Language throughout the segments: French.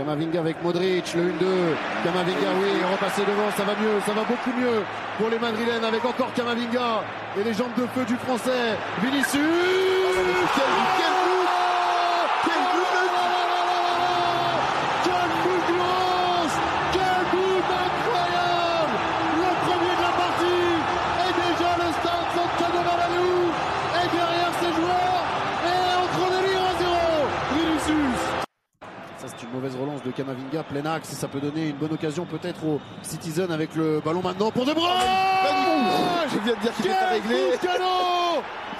Kamavinga avec Modric, le 1-2. Kamavinga, oui, repasser devant, ça va mieux, ça va beaucoup mieux pour les Madrilènes avec encore Kamavinga et les jambes de feu du français. Vinicius Kamavinga, plein axe, ça peut donner une bonne occasion peut-être aux Citizen avec le ballon maintenant pour De Bruyne oh, Je viens de dire qu'il était réglé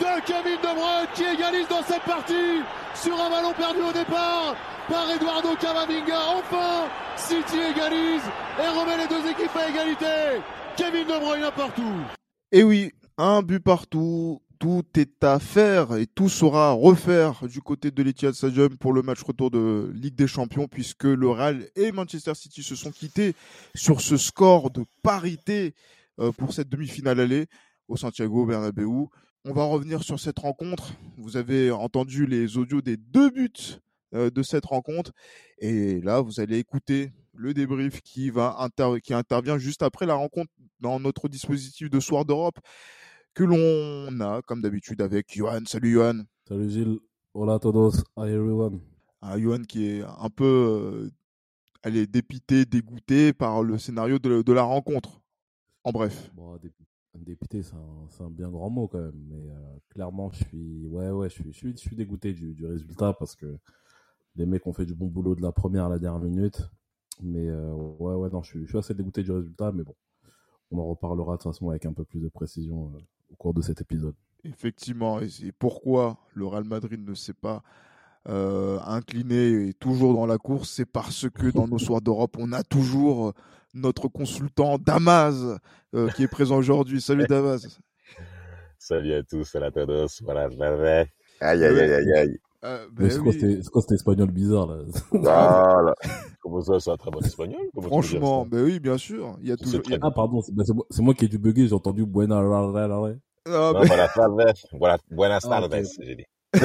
de Kevin De Bruyne qui égalise dans cette partie sur un ballon perdu au départ par Eduardo Camavinga. Enfin, City égalise et remet les deux équipes à égalité. Kevin De Bruyne un partout. Et oui, un but partout tout est à faire et tout sera refaire du côté de l'Etihad Stadium pour le match retour de Ligue des Champions puisque le Real et Manchester City se sont quittés sur ce score de parité euh, pour cette demi-finale allée au Santiago Bernabéu. On va revenir sur cette rencontre. Vous avez entendu les audios des deux buts euh, de cette rencontre et là vous allez écouter le débrief qui va qui intervient juste après la rencontre dans notre dispositif de soir d'Europe que l'on a, comme d'habitude, avec Johan. Salut Johan. Salut Gilles. Hola a todos. Hi everyone. Ah, Johan qui est un peu euh, dépité, dégoûté par le scénario de, la rencontre. En bref. Bon, dépité, c'est un, bien grand mot quand même. Mais euh, clairement, je suis, ouais, ouais, je suis, je suis, dégoûté du, résultat parce que les mecs ont fait du bon boulot de la première à la dernière minute. Mais euh, ouais, ouais, non, je suis, je suis assez dégoûté du résultat. Mais bon, on en reparlera de toute façon avec un peu plus de précision au cours de cet épisode. Effectivement, et c'est pourquoi le Real Madrid ne s'est pas euh, incliné et toujours dans la course, c'est parce que dans nos soirs d'Europe, on a toujours euh, notre consultant Damas euh, qui est présent aujourd'hui. Salut Damas. Salut à tous, à la todos, voilà, Aïe, aïe, aïe, aïe, aïe. Euh, ben c'est quoi, cet espagnol bizarre là? Voilà. Comment ça, c'est un très bon espagnol? Franchement, ben oui, bien sûr. Il y a toujours. Ah, pardon, c'est, moi, moi, qui ai dû bugger, j'ai entendu buena. Ah, non, voilà, voilà, buenas ah, tardes, j'ai dit.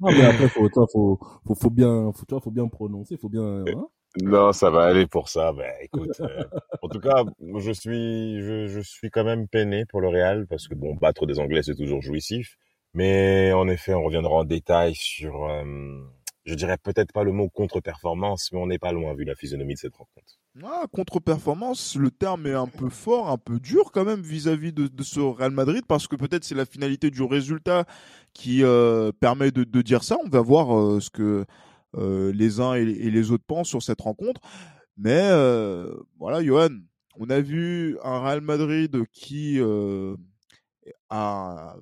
non, mais après, faut, faut, faut, faut bien, faut, faut bien prononcer, faut bien. Hein non, ça va aller pour ça. Ben, écoute, euh, en tout cas, je suis, je, je suis quand même peiné pour le Real parce que bon, battre des Anglais c'est toujours jouissif. Mais en effet, on reviendra en détail sur, euh, je dirais peut-être pas le mot contre-performance, mais on n'est pas loin vu la physionomie de cette rencontre. Ah, contre-performance, le terme est un peu fort, un peu dur quand même vis-à-vis de, ce Real Madrid, parce que peut-être c'est la finalité du résultat qui euh, permet de, dire ça. On va voir euh, ce que les uns et, les autres pensent sur cette rencontre. Mais voilà, Johan, on a vu un Real Madrid qui a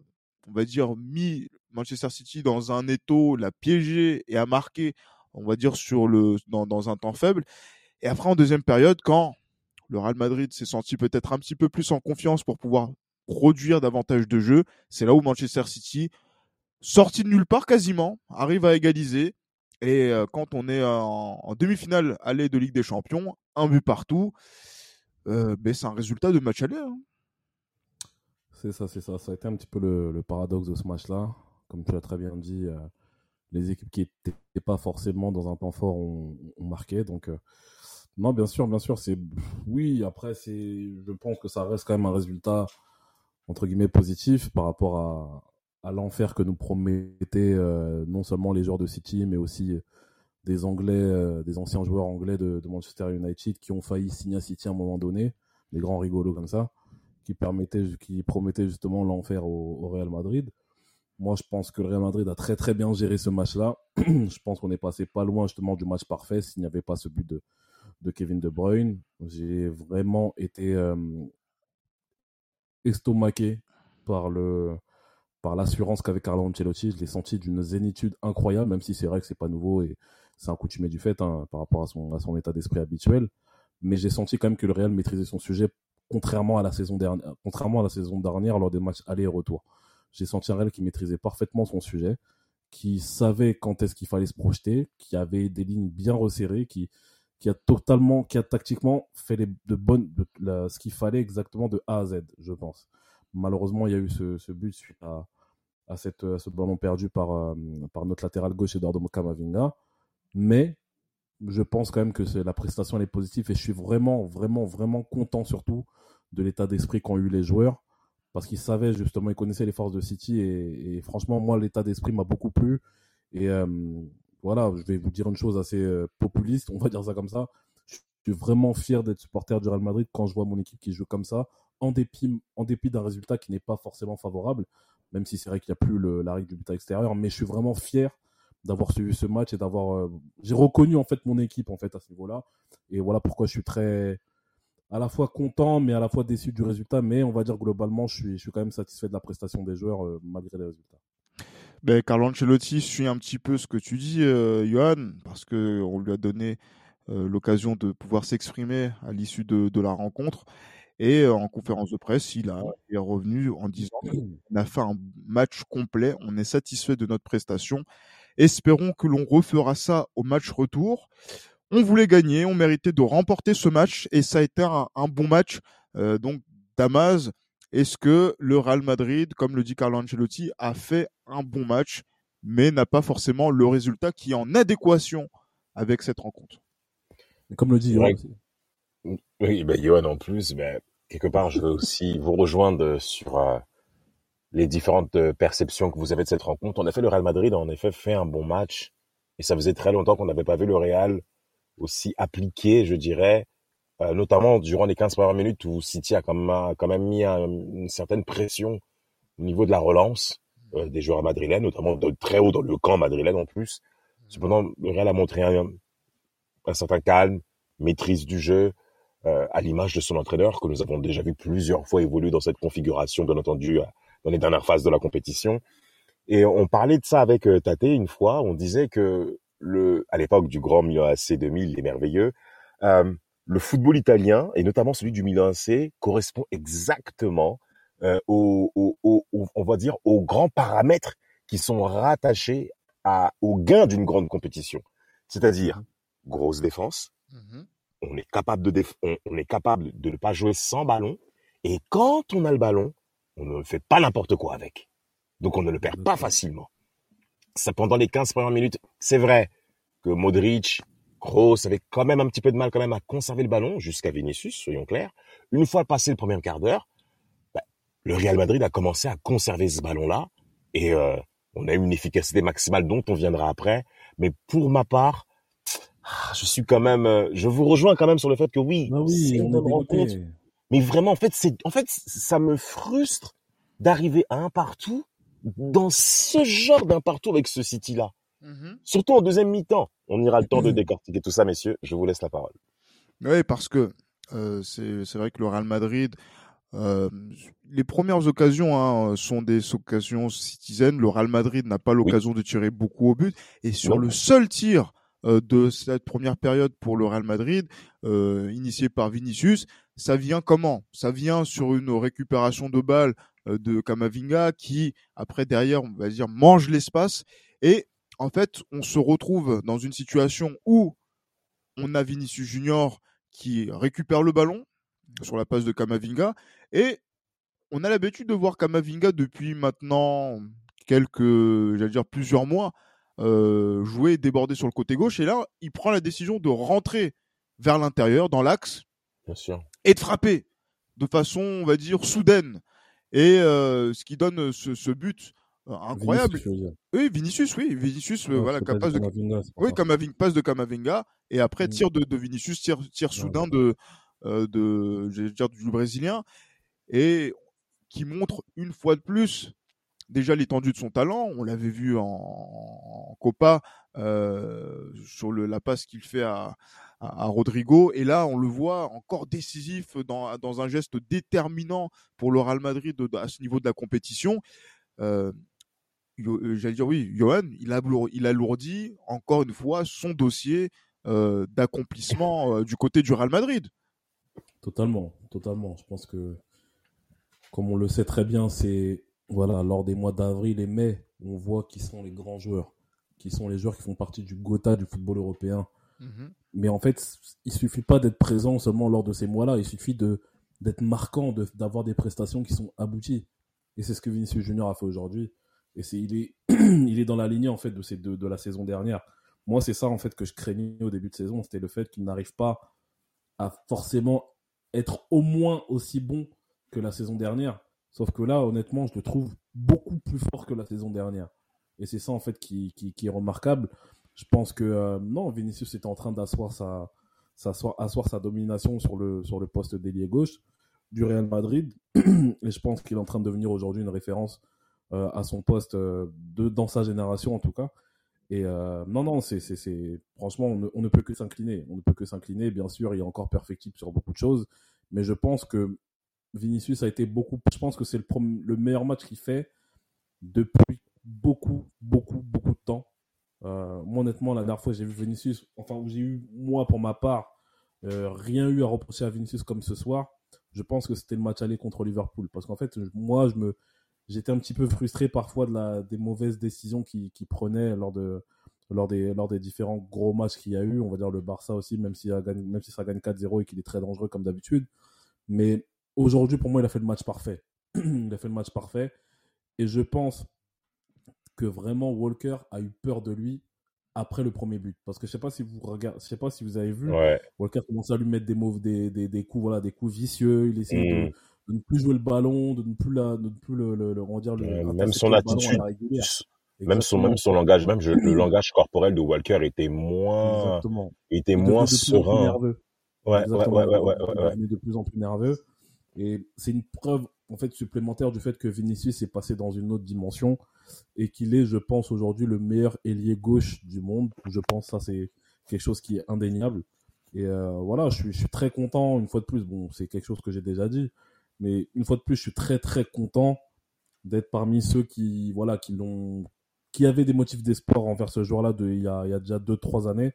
on va dire, mis Manchester City dans un étau, l'a piégé et a marqué, on va dire, sur le, dans, un temps faible. Et après, en deuxième période, quand le Real Madrid s'est senti peut-être un petit peu plus en confiance pour pouvoir produire davantage de jeux, c'est là où Manchester City, sorti de nulle part quasiment, arrive à égaliser. Et euh, quand on est en, demi-finale aller de Ligue des Champions, un but partout, euh, ben, c'est un résultat de match aller. Hein. C'est ça, c'est ça. Ça a été un petit peu le, paradoxe de ce match-là. Comme tu l'as très bien dit, euh, les équipes qui n'étaient pas forcément dans un temps fort ont, marqué. Donc, euh, non, bien sûr, bien sûr. C'est oui. Après, c'est, je pense que ça reste quand même un résultat entre guillemets positif par rapport à, l'enfer que nous promettaient euh, non seulement les joueurs de City, mais aussi des Anglais, des anciens joueurs anglais de, de, Manchester United qui ont failli signer à City à un moment donné, des grands rigolos comme ça qui promettait justement l'enfer au, Real Madrid. Moi, je pense que le Real Madrid a très très bien géré ce match-là. je pense qu'on est passé pas loin justement du match parfait s'il n'y avait pas ce but de, de Kevin De Bruyne. J'ai vraiment été euh, estomaqué par le par l'assurance qu'avait Carlo Ancelotti. Je l'ai senti d'une zénitude incroyable, même si c'est vrai que c'est pas nouveau et c'est un coutumier du fait hein, par rapport à son, à son état d'esprit habituel. Mais j'ai senti quand même que le Real maîtrisait son sujet contrairement à la saison dernière, contrairement à la saison dernière lors des matchs aller et retour. J'ai senti un Real qui maîtrisait parfaitement son sujet, qui savait quand est-ce qu'il fallait se projeter, qui avait des lignes bien resserrées, qui, qui a totalement, qui a tactiquement fait les, de bonnes, ce qu'il fallait exactement de A à Z, je pense. Malheureusement, il y a eu ce, but suite à, à, cette, ce ballon perdu par, euh, par notre latéral gauche Eduardo Camavinga. Mais je pense quand même que la prestation est positive et je suis vraiment, vraiment, vraiment content surtout de l'état d'esprit qu'ont eu les joueurs parce qu'ils savaient justement, ils connaissaient les forces de City et, franchement, moi, l'état d'esprit m'a beaucoup plu. Et euh, voilà, je vais vous dire une chose assez euh, populiste, on va dire ça comme ça. Je suis vraiment fier d'être supporter du Real Madrid quand je vois mon équipe qui joue comme ça, en dépit, en dépit d'un résultat qui n'est pas forcément favorable, même si c'est vrai qu'il n'y a plus la règle du but extérieur. Mais je suis vraiment fier d'avoir suivi ce match et d'avoir. Euh, j'ai reconnu en fait mon équipe en fait à ce niveau-là. Et voilà pourquoi je suis très à la fois content, mais à la fois déçu du résultat. Mais on va dire globalement, je suis, je suis quand même satisfait de la prestation des joueurs euh, malgré les résultats. Ben, Carlo Ancelotti suit un petit peu ce que tu dis, euh, Johan, parce qu'on lui a donné euh, l'occasion de pouvoir s'exprimer à l'issue de, de, la rencontre. Et en conférence de presse, il, a, il est revenu en disant qu'on a fait un match complet, on est satisfait de notre prestation. Espérons que l'on refera ça au match retour on voulait gagner, on méritait de remporter ce match et ça a été un, bon match. Euh, donc, Damas, est-ce que le Real Madrid, comme le dit Carlo Ancelotti, a fait un bon match, mais n'a pas forcément le résultat qui est en adéquation avec cette rencontre? Comme le dit Johan. Oui, ben, Johan en plus, ben, quelque part, je veux aussi vous rejoindre sur euh, les différentes euh, perceptions que vous avez de cette rencontre. En effet, le Real Madrid a en effet fait un bon match et ça faisait très longtemps qu'on n'avait pas vu le Real aussi appliqué, je dirais, euh, notamment durant les 15 premières minutes où City a quand même, quand même mis une certaine pression au niveau de la relance euh, des joueurs madrilènes, notamment de très haut dans le camp madrilène en plus. Cependant, le Real a montré un, un certain calme, maîtrise du jeu, euh, à l'image de son entraîneur que nous avons déjà vu plusieurs fois évoluer dans cette configuration, bien entendu, dans les dernières phases de la compétition. Et on parlait de ça avec Tate une fois. On disait que le, à l'époque du grand Milan AC 2000, les merveilleux, euh, le football italien, et notamment celui du Milan AC, correspond exactement euh, on va dire, aux grands paramètres qui sont rattachés à, au gain d'une grande compétition. C'est-à-dire, mmh. grosse défense, mmh on est capable de on, on, est capable de ne pas jouer sans ballon, et quand on a le ballon, on ne fait pas n'importe quoi avec. Donc on ne le perd pas facilement ça, pendant les 15 premières minutes, c'est vrai que Modric, Kroos avaient quand même un petit peu de mal quand même à conserver le ballon jusqu'à Vinicius, soyons clairs. Une fois passé le premier quart d'heure, bah, le Real Madrid a commencé à conserver ce ballon-là et euh, on a eu une efficacité maximale dont on viendra après. Mais pour ma part, ah, je suis quand même, euh, je vous rejoins quand même sur le fait que oui, ah oui c'est une rencontre. Mais vraiment, en fait, c'est, en fait, ça me frustre d'arriver à un partout dans ce genre d'un partout avec ce City-là. Mhm. Surtout en deuxième mi-temps. On ira le temps de décortiquer tout ça, messieurs. Je vous laisse la parole. Oui, parce que euh, c'est vrai que le Real Madrid, euh, les premières occasions hein, sont des occasions citizennes. Le Real Madrid n'a pas l'occasion de tirer beaucoup au but. Et sur le seul tir euh, de cette première période pour le Real Madrid, initié par Vinicius, ça vient comment? Ça vient sur une récupération de balles euh, de Kamavinga qui, après, derrière, on va dire, mange l'espace. Et en fait, on se retrouve dans une situation où on a Vinicius Junior qui récupère le ballon sur la passe de Kamavinga et on a l'habitude de voir Kamavinga depuis maintenant quelques, j'allais dire plusieurs mois, euh, jouer déborder sur le côté gauche. Et là, il prend la décision de rentrer vers l'intérieur, dans l'axe, et de frapper de façon, on va dire, soudaine. Et euh, ce qui donne euh, ce, ce but euh, incroyable. Vinicius, oui, Vinicius, oui, Vinicius, euh, voilà, passe de, Kamavinga, oui, Kamavinga, passe de Kamavinga, et après mmh. tir de, de Vinicius, tir, tir soudain de, euh, de, dire du brésilien, et qui montre une fois de plus déjà l'étendue de son talent. On l'avait vu en, en Copa euh, sur le, la passe qu'il fait à, à, Rodrigo. Et là, on le voit encore décisif dans, dans un geste déterminant pour le Real Madrid à ce niveau de la compétition. Euh, euh, J'allais dire oui, Johan, il a, il alourdit encore une fois son dossier euh, d'accomplissement euh, du côté du Real Madrid. Totalement, totalement. Je pense que, comme on le sait très bien, c'est voilà lors des mois d'avril et mai, on voit qui sont les grands joueurs, qui sont les joueurs qui font partie du Gotha du football européen. Mhm. Mais en fait, il suffit pas d'être présent seulement lors de ces mois-là. Il suffit de d'être marquant, d'avoir des prestations qui sont abouties. Et c'est ce que Vinicius Junior a fait aujourd'hui. Et c'est il est il est dans la lignée en fait de de la saison dernière. Moi, c'est ça en fait que je craignais au début de saison, c'était le fait qu'il n'arrive pas à forcément être au moins aussi bon que la saison dernière. Sauf que là, honnêtement, je le trouve beaucoup plus fort que la saison dernière. Et c'est ça en fait qui, qui, est remarquable. Je pense que euh, non, Vinicius est en train d'asseoir sa, sa, asseoir sa domination sur le, sur le poste d'ailier gauche du Real Madrid. Et je pense qu'il est en train de devenir aujourd'hui une référence euh, à son poste euh, de, dans sa génération en tout cas. Et non, non, c'est, franchement, on ne, peut que s'incliner. On ne peut que s'incliner. Bien sûr, il est encore perfectible sur beaucoup de choses, mais je pense que Vinicius a été beaucoup. Je pense que c'est le, le meilleur match qu'il fait depuis beaucoup, beaucoup, beaucoup de temps. Moi, honnêtement, la dernière fois, j'ai vu Vinicius, enfin, j'ai eu, moi, pour ma part, rien eu à reprocher à Vinicius comme ce soir. Je pense que c'était le match aller contre Liverpool. Parce qu'en fait, moi, je me, j'étais un petit peu frustré parfois de la, des mauvaises décisions qu'il qui prenait lors, de, lors, des, lors des différents gros matchs qu'il y a eu. On va dire le Barça aussi, même, si, même si ça gagne 4-0 et qu'il est très dangereux comme d'habitude. Mais aujourd'hui, pour moi, il a fait le match parfait. il a fait le match parfait. Et je pense que vraiment Walker a eu peur de lui après le premier but. Parce que je sais pas si vous regardez, je sais pas si vous avez vu, Walker commence à lui mettre des, mauvais, des, des, des, coups, voilà, des coups vicieux. Il essaie de, mm de ne plus jouer le ballon, de ne plus, la, de ne plus le, le, le, euh, même son attitude, même son, même son langage, même je, le langage corporel de Walker était moins, Exactement. était moins serein. Ouais, ouais, ouais, ouais, ouais, Il est de plus en plus nerveux. Et c'est une preuve, en fait, supplémentaire du fait que Vinicius est passé dans une autre dimension et qu'il est, je pense, aujourd'hui le meilleur ailier gauche du monde. Je pense ça, c'est quelque chose qui est indéniable. Et euh, voilà, je suis, très content, une fois de plus. Bon, c'est quelque chose que j'ai déjà dit. Mais une fois de plus, je suis très très content d'être parmi ceux qui voilà qui l'ont qui avaient des motifs d'espoir envers ce joueur-là il y a, déjà 2-3 années.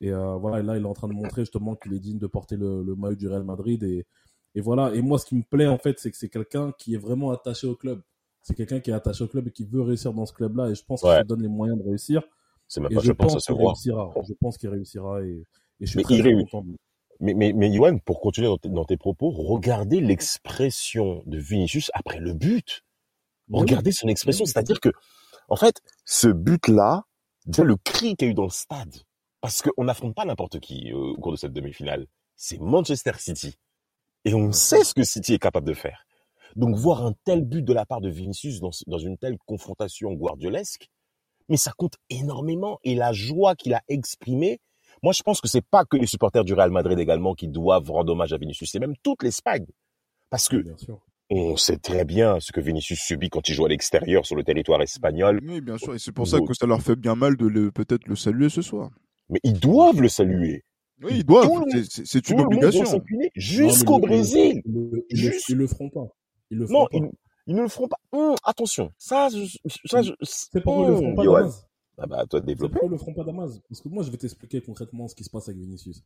Et euh, voilà, là, il est en train de montrer justement qu'il est digne de porter le, le, maillot du Real Madrid. Et, et voilà. Et moi, ce qui me plaît en fait, c'est que c'est quelqu'un qui est vraiment attaché au club. C'est quelqu'un qui est attaché au club et qui veut réussir dans ce club-là. Et je pense qu'il se donne les moyens de réussir. C'est même pas, je, pense, pense qu'il réussira. Je pense qu'il réussira et, et je suis Mais très, content. Mais, mais, mais Yoann, pour continuer dans tes, propos, regardez l'expression de Vinicius après le but. Regardez son expression, c'est-à-dire que, en fait, ce but-là, déjà le cri qu'il y a eu dans le stade, parce qu'on n'affronte pas n'importe qui euh, au cours de cette demi-finale, c'est Manchester City. Et on sait ce que City est capable de faire. Donc voir un tel but de la part de Vinicius dans, dans une telle confrontation guardiolesque, mais ça compte énormément. Et la joie qu'il a exprimée, moi, je pense que c'est pas que les supporters du Real Madrid également qui doivent rendre hommage à Vinicius, c'est même toute l'Espagne. Parce que on sait très bien ce que Vinicius subit quand il joue à l'extérieur sur le territoire espagnol. Oui, bien sûr, et c'est pour ça que ça leur fait bien mal de peut-être le saluer ce soir. Mais ils doivent le saluer. Oui, ils doivent. C'est une obligation. Jusqu'au Brésil. Ils, ne le feront pas. Ils le feront non, pas. Ils, ne le feront pas. Hum, attention, ça, ça, c'est pourquoi ils le feront pas. Ah bah, toi, développe. Pourquoi le feront pas Damas Parce que moi, je vais t'expliquer concrètement ce qui se passe avec Vinicius.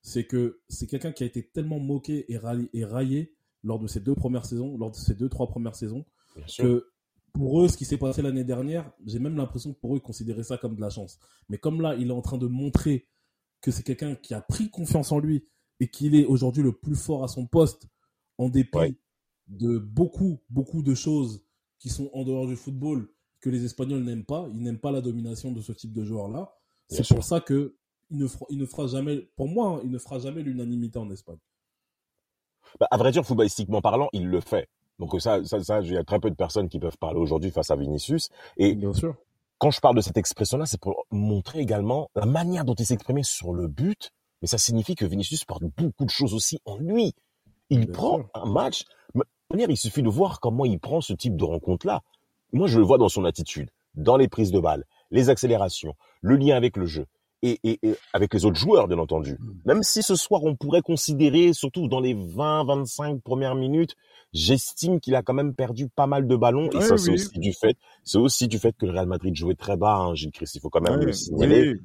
C'est que c'est quelqu'un qui a été tellement moqué et raillé, et raillé lors de ses deux premières saisons, lors de ses deux, trois premières saisons, que pour eux, ce qui s'est passé l'année dernière, j'ai même l'impression que pour eux, ils considéraient ça comme de la chance. Mais comme là, il est en train de montrer que c'est quelqu'un qui a pris confiance en lui et qu'il est aujourd'hui le plus fort à son poste, en dépit de beaucoup, beaucoup de choses qui sont en dehors du football que les Espagnols n'aiment pas. Ils n'aiment pas la domination de ce type de joueur-là. C'est pour ça que il ne, fera, il ne fera jamais, pour moi, hein, il ne fera jamais l'unanimité en Espagne. Bah, à vrai dire, footballistiquement parlant, il le fait. Donc ça, ça, ça, il y a très peu de personnes qui peuvent parler aujourd'hui face à Vinicius. Et Bien sûr. Quand je parle de cette expression-là, c'est pour montrer également la manière dont il s'exprimait sur le but. Mais ça signifie que Vinicius porte beaucoup de choses aussi en lui. Il prend un match. il suffit de voir comment il prend ce type de rencontre-là moi je le vois dans son attitude, dans les prises de balles, les accélérations, le lien avec le jeu et, et, avec les autres joueurs bien entendu. Hmm. Même si ce soir on pourrait considérer, surtout dans les 20-25 premières minutes, j'estime qu'il a quand même perdu pas mal de ballons et ça c'est aussi du fait, c'est aussi du fait que le Real Madrid jouait très bas, hein, Gilles Christ, il faut quand même le signaler.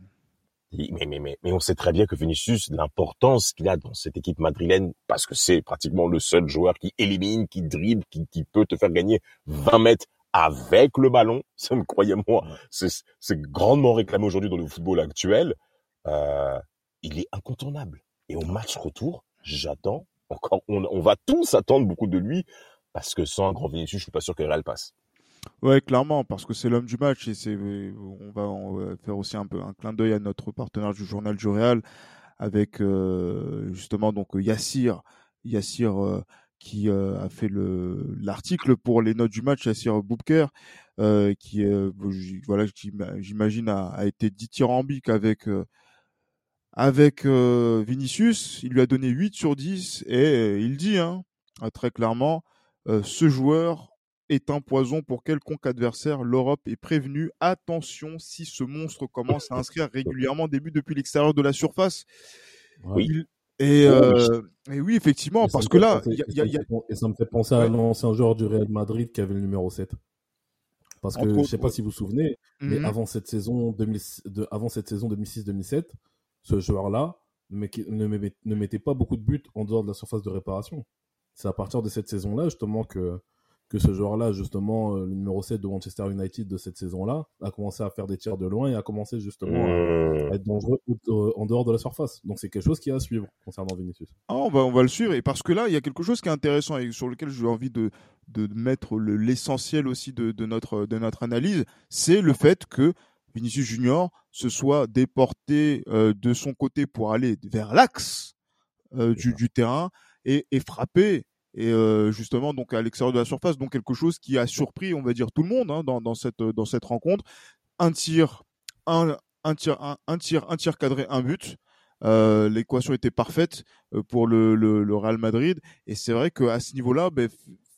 Mais, mais, mais, mais, on sait très bien que Vinicius, l'importance qu'il a dans cette équipe madrilène, parce que c'est pratiquement le seul joueur qui élimine, qui dribble, qui, qui peut te faire gagner 20 mètres avec le ballon. Ça me croyez-moi, c'est grandement réclamé aujourd'hui dans le football actuel. Euh, il est incontournable. Et au match retour, j'attends encore. On, va tous attendre beaucoup de lui parce que sans un grand Vinicius, je suis pas sûr que Real passe. Ouais, clairement, parce que c'est l'homme du match et c'est, on va, on va faire aussi un peu un clin d'œil à notre partenaire du journal du Real avec euh, justement donc Yassir, Yassir euh, qui euh, a fait le l'article pour les notes du match, Yassir Boubker, qui voilà, j'imagine a, a, été dithyrambique avec avec Vinicius. Il lui a donné 8 sur 10 et il dit hein, très clairement, ce joueur est un poison pour quelconque adversaire. L'Europe est prévenue. Attention si ce monstre commence à inscrire régulièrement des buts depuis l'extérieur de la surface. Oui. Et, euh, et, oui, effectivement, parce que là, y a, y a... et ça me fait penser à l'ancien joueur du Real Madrid qui avait le numéro 7. Parce que je ne sais pas si vous vous souvenez, mais mhm. avant cette saison 2000, de, avant cette saison 2006-2007, ce joueur-là ne, ne mettait pas beaucoup de buts en dehors de la surface de réparation. C'est à partir de cette saison-là justement que que ce joueur-là, justement, euh, le numéro 7 de Manchester United de cette saison-là, a commencé à faire des tirs de loin et a commencé justement à mmh. être dangereux euh, en dehors de la surface. Donc c'est quelque chose qui est à suivre concernant Vinicius. Ah, on, va, on va le suivre, et parce que là, il y a quelque chose qui est intéressant et sur lequel j'ai envie de, de mettre l'essentiel aussi de, de, notre, de notre analyse, c'est le fait que Vinicius Junior se soit déporté euh, de son côté pour aller vers l'axe du, du, terrain et, et frapper et euh, justement donc à l'extérieur de la surface donc quelque chose qui a surpris on va dire tout le monde hein, dans, dans cette dans cette rencontre. Un tir un, un tir un, tir un tir cadré un but. Euh, l'équation était parfaite euh, pour le, le, le Real Madrid. Et c'est vrai qu'à ce niveau-là ben,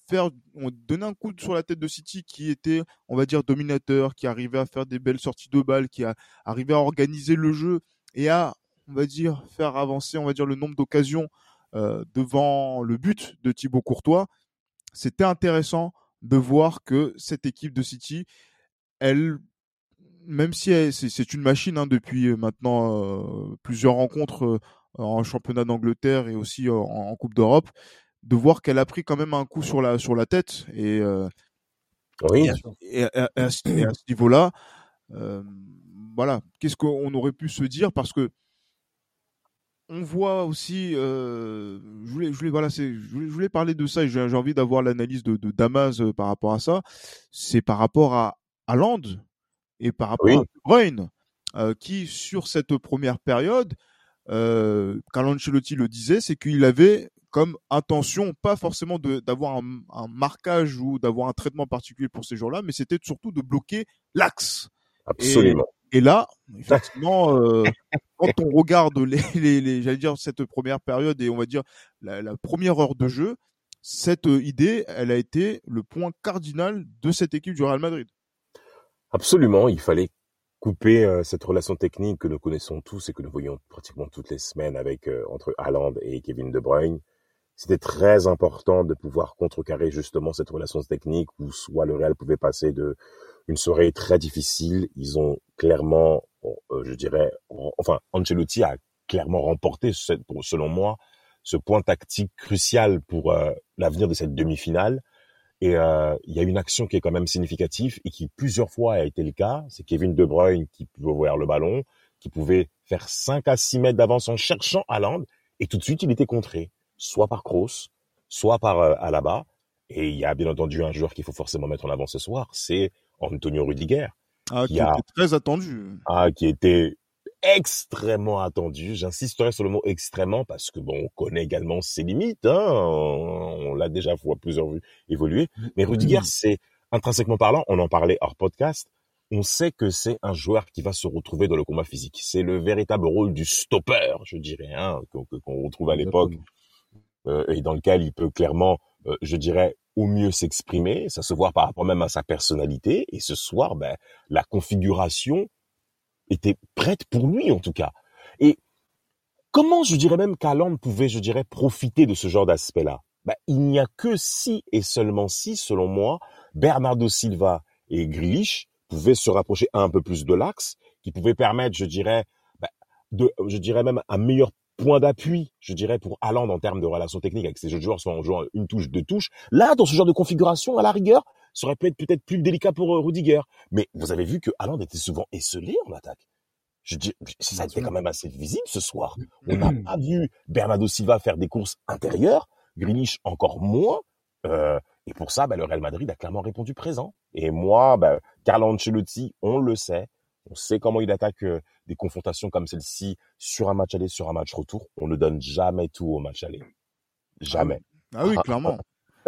faire on donner un coup sur la tête de City qui était on va dire dominateur qui arrivait à faire des belles sorties de balles qui a arrivé à organiser le jeu et à on va dire faire avancer on va dire le nombre d'occasions devant le but de Thibaut Courtois, c'était intéressant de voir que cette équipe de City, elle, même si c'est une machine hein, depuis euh, maintenant euh, plusieurs rencontres en championnat d'Angleterre et aussi en, Coupe d'Europe, de voir qu'elle a pris quand même un coup sur la sur la tête et oui. et, à, ce niveau-là, voilà, qu'est-ce qu'on aurait pu se dire? Parce que on voit aussi, euh, je voulais, je voulais, voilà, c'est, je voulais, parler de ça et j'ai, envie d'avoir l'analyse de, de Damas euh, par rapport à ça. C'est par rapport à Land et par rapport à Bruyne, euh, qui sur cette première période, euh, Ancelotti le disait, c'est qu'il avait comme intention, pas forcément de, d'avoir un, un, marquage ou d'avoir un traitement particulier pour ces jours-là, mais c'était surtout de bloquer l'axe. Absolument. Et là, effectivement, euh, quand on regarde cette première période et on va dire la, la, première heure de jeu, cette idée, elle a été le point cardinal de cette équipe du Real Madrid. Absolument, il fallait couper euh, cette relation technique que nous connaissons tous et que nous voyons pratiquement toutes les semaines avec euh, entre Haaland et Kevin De Bruyne. C'était très important de pouvoir contrecarrer justement cette relation technique où soit le Real pouvait passer de une soirée très difficile. Ils ont clairement, euh, je dirais, enfin, Ancelotti a clairement remporté, selon moi, ce point tactique crucial pour euh, l'avenir de cette demi-finale. Et euh, il y a une action qui est quand même significative et qui plusieurs fois a été le cas. C'est Kevin De Bruyne qui pouvait voir le ballon, qui pouvait faire 5 à 6 mètres d'avance en cherchant Haaland. Et tout de suite, il était contré, soit par Kroos, soit par Alaba. Et il y a bien entendu un joueur qu'il faut forcément mettre en avant ce soir, c'est Antonio Rudiger. Ah, qui, était très attendu. Ah, qui était extrêmement attendu. J'insisterai sur le mot extrêmement parce que bon, on connaît également ses limites. Hein. On, l'a déjà à plusieurs vues évoluer. Mais Rudiger, c'est intrinsèquement parlant, on en parlait hors podcast. On sait que c'est un joueur qui va se retrouver dans le combat physique. C'est le véritable rôle du stopper, je dirais, hein, qu'on retrouve à l'époque et dans lequel il peut clairement, euh, je dirais, au mieux s'exprimer, ça se voit par rapport même à sa personnalité. Et ce soir, ben, la configuration était prête pour lui en tout cas. Et comment je dirais même qu'Alan pouvait, je dirais, profiter de ce genre d'aspect-là? Ben, Il n'y a que si et seulement si, selon moi, Bernardo Silva et Grealish pouvaient se rapprocher un peu plus de l'axe, qui pouvaient permettre, je dirais, ben, de, je dirais même un meilleur point d'appui, je dirais, pour Haaland en termes de relations techniques avec ses jeux de joueurs, soit en jouant une touche, deux touches. Là, dans ce genre de configuration, à la rigueur, ça aurait pu être peut-être plus délicat pour euh, Rudiger. Mais vous avez vu que Haaland était souvent esselé en attaque. Je dis, ça a été quand même assez visible ce soir. On n'a pas vu Bernardo Silva faire des courses intérieures, Greenish encore moins. Euh, Et pour ça, bah, le Real Madrid a clairement répondu présent. Et moi, bah, Carlo Ancelotti, on le sait, on sait comment il attaque euh, des confrontations comme celle-ci sur un match aller, sur un match retour. On ne donne jamais tout au match aller. Jamais. Ah oui, clairement.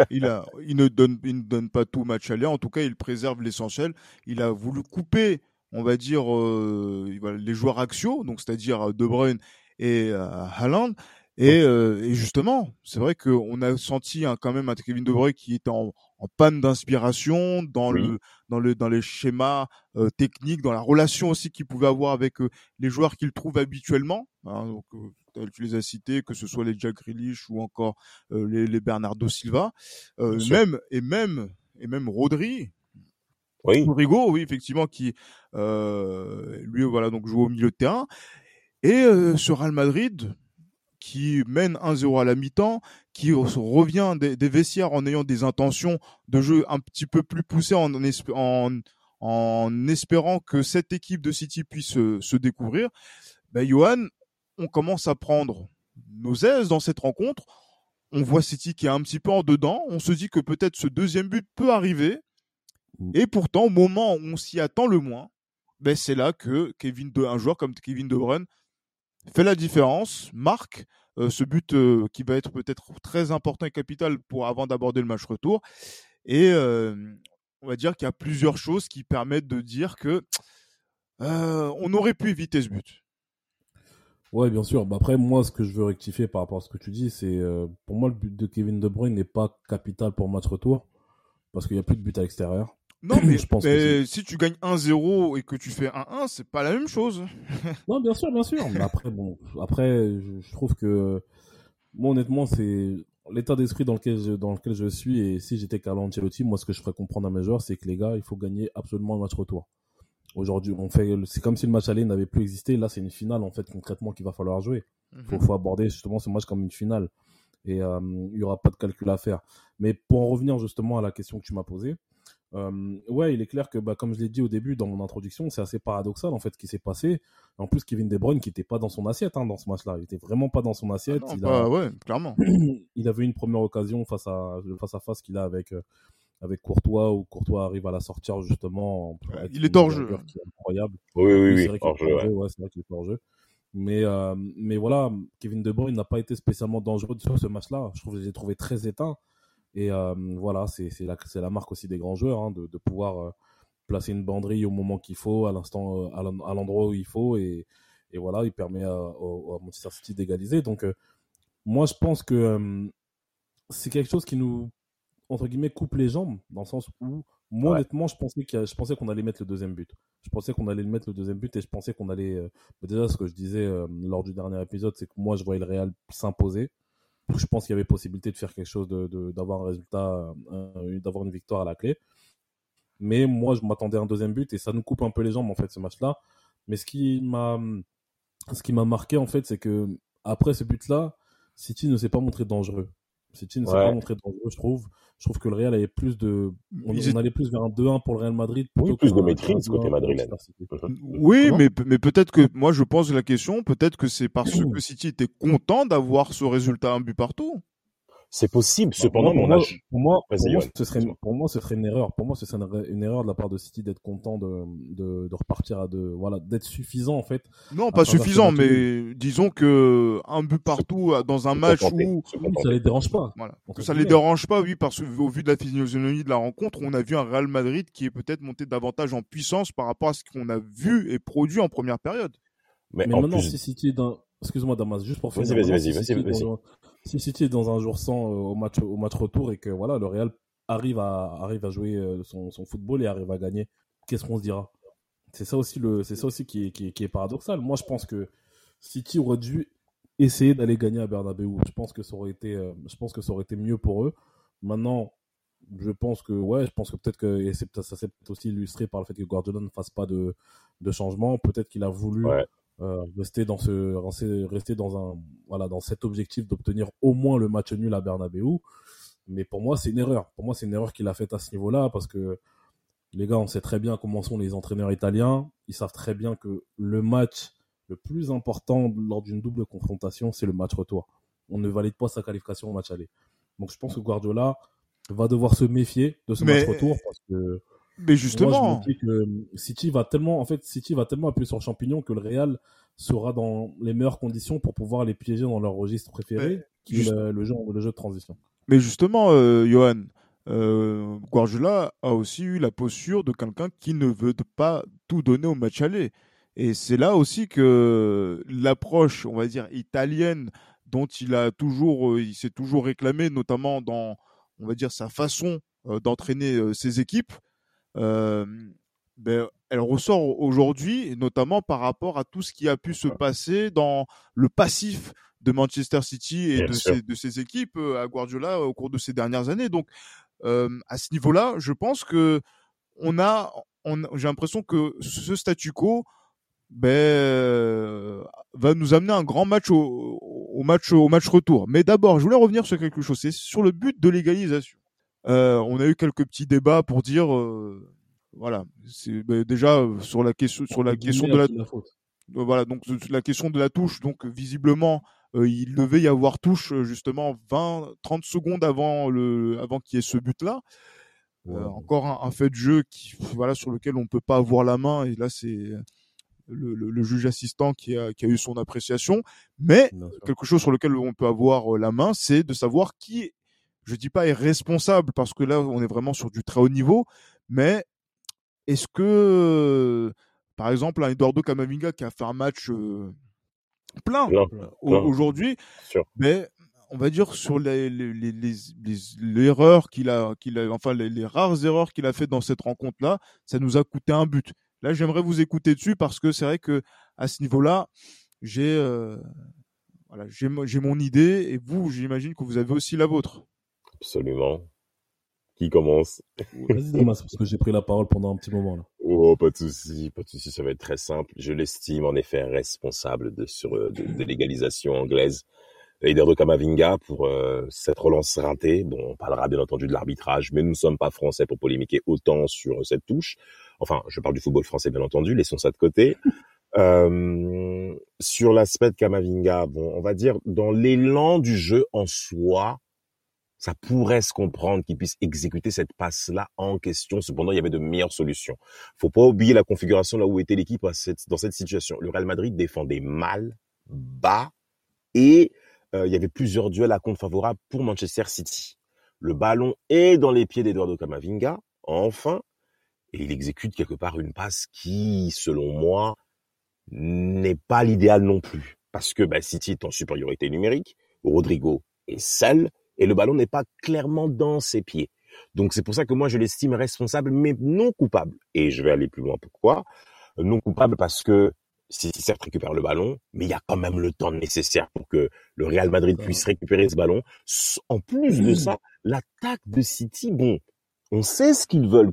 il, a, il, ne donne, il ne donne pas tout au match aller. En tout cas, il préserve l'essentiel. Il a voulu couper, on va dire, euh, les joueurs axiaux, donc c'est-à-dire De Bruyne et euh, Haaland. Et, euh, et, justement, c'est vrai qu'on a senti hein, quand même un Kevin De Bruyne qui était en, en panne d'inspiration dans le dans le dans les schémas euh, techniques, dans la relation aussi qu'il pouvait avoir avec euh, les joueurs qu'il trouve habituellement. Hein, donc, tu les as cités, que ce soit les Jack Grealish ou encore les, les, Bernardo Silva, même et même et même Rodri. Oui. Rodrigo, oui, effectivement, qui lui voilà donc joue au milieu de terrain. Et sur Real Madrid, qui mène 1-0 à la mi-temps, qui revient des, vestiaires en ayant des intentions de jeu un petit peu plus poussées en, en, espérant que cette équipe de City puisse se, découvrir, ben Johan, on commence à prendre nos aises dans cette rencontre. On voit City qui est un petit peu en dedans. On se dit que peut-être ce deuxième but peut arriver. Et pourtant, au moment où on s'y attend le moins, ben c'est là que Kevin de, un joueur comme Kevin De Bruyne fait la différence, marque euh, ce but euh, qui va être peut-être très important et capital pour avant d'aborder le match retour. Et euh, on va dire qu'il y a plusieurs choses qui permettent de dire que on aurait pu éviter ce but. Ouais, bien sûr. Bah, après, moi, ce que je veux rectifier par rapport à ce que tu dis, c'est pour moi le but de Kevin De Bruyne n'est pas capital pour match retour parce qu'il n'y a plus de but à l'extérieur. Non, mais, je pense si tu gagnes 1-0 et que tu fais 1-1, c'est pas la même chose. non, bien sûr, bien sûr. Mais après, bon, après, je, trouve que, moi, honnêtement, c'est l'état d'esprit dans lequel je, dans lequel je suis. Et si j'étais Carlo Ancelotti, moi, ce que je ferais comprendre à mes joueurs, c'est que les gars, il faut gagner absolument le match retour. Aujourd'hui, on fait, c'est comme si le match aller n'avait plus existé. Là, c'est une finale, en fait, concrètement, qu'il va falloir jouer. Il faut, mhm. faut, aborder justement ce match comme une finale. Et euh, il y aura pas de calcul à faire. Mais pour en revenir justement à la question que tu m'as posée, euh, ouais, il est clair que, bah, comme je l'ai dit au début dans mon introduction, c'est assez paradoxal en fait ce qui s'est passé. En plus, Kevin De Bruyne qui n'était pas dans son assiette hein, dans ce match-là, il était vraiment pas dans son assiette. Ah il a... ouais, clairement. il avait une première occasion face à face à face qu'il a avec euh, avec Courtois où Courtois arrive à la sortir justement. il est hors jeu. incroyable. Oui, oui, oui. C'est vrai qu'il est hors jeu. c'est hors jeu. Mais, euh, mais voilà, Kevin De Bruyne n'a pas été spécialement dangereux sur ce match-là. Je trouve que je l'ai trouvé très éteint. Et euh, voilà, c'est la, la marque aussi des grands joueurs, hein, de, de, pouvoir euh, placer une banderie au moment qu'il faut, à l'instant, euh, à l'endroit où il faut. Et, et, voilà, il permet à, à Manchester City d'égaliser. Donc, moi, je pense que c'est quelque chose qui nous, entre guillemets, coupe les jambes, dans le sens où, moi, honnêtement, je pensais je pensais qu'on allait mettre le deuxième but. Je pensais qu'on allait mettre le deuxième but et je pensais qu'on allait. Bah, déjà, ce que je disais lors du dernier épisode, c'est que moi, je voyais le Real s'imposer je pense qu'il y avait possibilité de faire quelque chose, d'avoir un résultat, d'avoir une victoire à la clé. Mais moi, je m'attendais à un deuxième but et ça nous coupe un peu les jambes en fait ce match-là. Mais ce qui m'a, ce qui m'a marqué en fait, c'est que après ce but-là, City ne s'est pas montré dangereux. City ne s'est pas montré dangereux, je trouve. Je trouve que le Real avait plus de. On, allait plus vers un 2-1 pour le Real Madrid. Oui, plus de maîtrise côté madrilène. Oui, mais, mais peut-être que. Moi, je pense la question, peut-être que c'est parce que City était content d'avoir ce résultat un but partout. C'est possible. Bah, Cependant, pour, moi, pour, moi, ce serait, pour moi, ce serait une erreur. Pour moi, ce serait une erreur de la part de City d'être content de, de, de, repartir à de, voilà, d'être suffisant, en fait. Non, pas suffisant, mais disons que un but partout euh, dans un match où. Ça les dérange pas. Voilà. Que ça les dérange pas, oui, parce qu'au vu de la physionomie de la rencontre, on a vu un Real Madrid qui est peut-être monté davantage en puissance par rapport à ce qu'on a vu et produit en première période. Mais, maintenant, si City est dans, excuse-moi Damas, juste pour finir. Vas-y, vas-y, vas-y, vas-y si City est dans un jour sans euh, au match au match retour et que voilà le Real arrive à arrive à jouer euh, son, son football et arrive à gagner, qu'est-ce qu'on se dira? C'est ça aussi le c'est ça aussi qui est, qui est, paradoxal. Moi je pense que City aurait dû essayer d'aller gagner à Bernabeu. Je pense que ça aurait été euh, je pense que ça aurait été mieux pour eux. Maintenant je pense que ouais, je pense que peut-être que et ça s'est aussi illustré par le fait que Guardiola ne fasse pas de, de changement. Peut-être qu'il a voulu euh, rester dans ce rester dans un voilà dans cet objectif d'obtenir au moins le match nul à Bernabeu. Mais pour moi c'est une erreur. Pour moi c'est une erreur qu'il a faite à ce niveau-là parce que les gars on sait très bien comment sont les entraîneurs italiens. Ils savent très bien que le match le plus important lors d'une double confrontation c'est le match retour. On ne valide pas sa qualification au match aller. Donc je pense que Guardiola va devoir se méfier de ce Mais- match retour parce que Mais justement, moi, je me dis que City va tellement, en fait, City va tellement appuyer sur le champignon que le Real sera dans les meilleures conditions pour pouvoir les piéger dans leur registre préféré, qui juste- est le, le jeu, le jeu de transition. Mais justement, euh, Johan, euh, Guardiola a aussi eu la posture de quelqu'un qui ne veut pas tout donner au match aller. Et c'est là aussi que l'approche, on va dire, italienne, dont il a toujours, euh, il s'est toujours réclamé, notamment dans, on va dire, sa façon euh, d'entraîner euh, ses équipes, euh, ben, elle ressort aujourd'hui, notamment par rapport à tout ce qui a pu se passer dans le passif de Manchester City et de ses, de ses équipes euh, à Guardiola au cours de ces dernières années. Donc, euh, à ce niveau-là, je pense que on a, on, j'ai l'impression que ce statu quo ben, euh, va nous amener un grand match au, au match au match retour. Mais d'abord, je voulais revenir sur quelque chose, c'est sur le but de l'égalisation. Euh, on a eu quelques petits débats pour dire, euh, voilà, c'est ben, déjà euh, sur la question sur la question de la faute. euh, voilà, donc euh, la question de la touche, donc euh, visiblement, euh, il devait y avoir touche euh, justement 20, 30 secondes avant le, avant qu'il y ait ce but-là. Euh, Ouais. encore un, un fait de jeu qui, voilà, sur lequel on peut pas avoir la main. Et là, c'est le, le- le juge assistant qui a, qui a eu son appréciation. Mais quelque chose sur lequel on peut avoir euh, la main, c'est de savoir qui, je dis pas est responsable, parce que là, on est vraiment sur du très haut niveau, mais est-ce que, par exemple, un Eduardo Camavinga qui a fait un match euh, plein Plein, au- plein. aujourd'hui, mais on va dire sur les, les, les, les- les- l'erreur qu'il a, qu'il a, enfin les, les rares erreurs qu'il a fait dans cette rencontre-là, ça nous a coûté un but. Là, j'aimerais vous écouter dessus parce que c'est vrai que à ce niveau-là, j'ai, euh, voilà, j'ai mon idée et vous, j'imagine que vous avez aussi la vôtre. Absolument. Qui commence? Vas-y, Thomas, parce que j'ai pris la parole pendant un petit moment là. Oh, pas de souci, pas de souci, ça va être très simple. Je l'estime en effet responsable de, sur, euh, de, de l'égalisation anglaise. Eduardo Camavinga pour euh, cette relance ratée. Bon, on parlera bien entendu de l'arbitrage, mais nous ne sommes pas français pour polémiquer autant sur cette touche. Enfin, je parle du football français bien entendu, laissons ça de côté. Euh, sur l'aspect de Camavinga, bon, on va dire dans l'élan du jeu en soi, ça pourrait se comprendre qu'il puisse exécuter cette passe-là en question. Cependant, il y avait de meilleures solutions. Faut pas oublier la configuration là où était l'équipe dans cette situation. Le Real Madrid défendait mal, bas, et euh, il y avait plusieurs duels à compte favorable pour Manchester City. Le ballon est dans les pieds d'Eduardo Camavinga, enfin, et il exécute quelque part une passe qui, selon moi, n'est pas l'idéal non plus. Parce que bah, City est en supériorité numérique, Rodrigo est seul, et le ballon n'est pas clairement dans ses pieds. Donc c'est pour ça que moi je l'estime responsable, mais non coupable. Et je vais aller plus loin. Pourquoi? Non coupable parce que City certes récupère le ballon, mais il y a quand même le temps nécessaire pour que le Real Madrid puisse récupérer ce ballon. En plus de ça, l'attaque de City, bon, on sait ce qu'ils veulent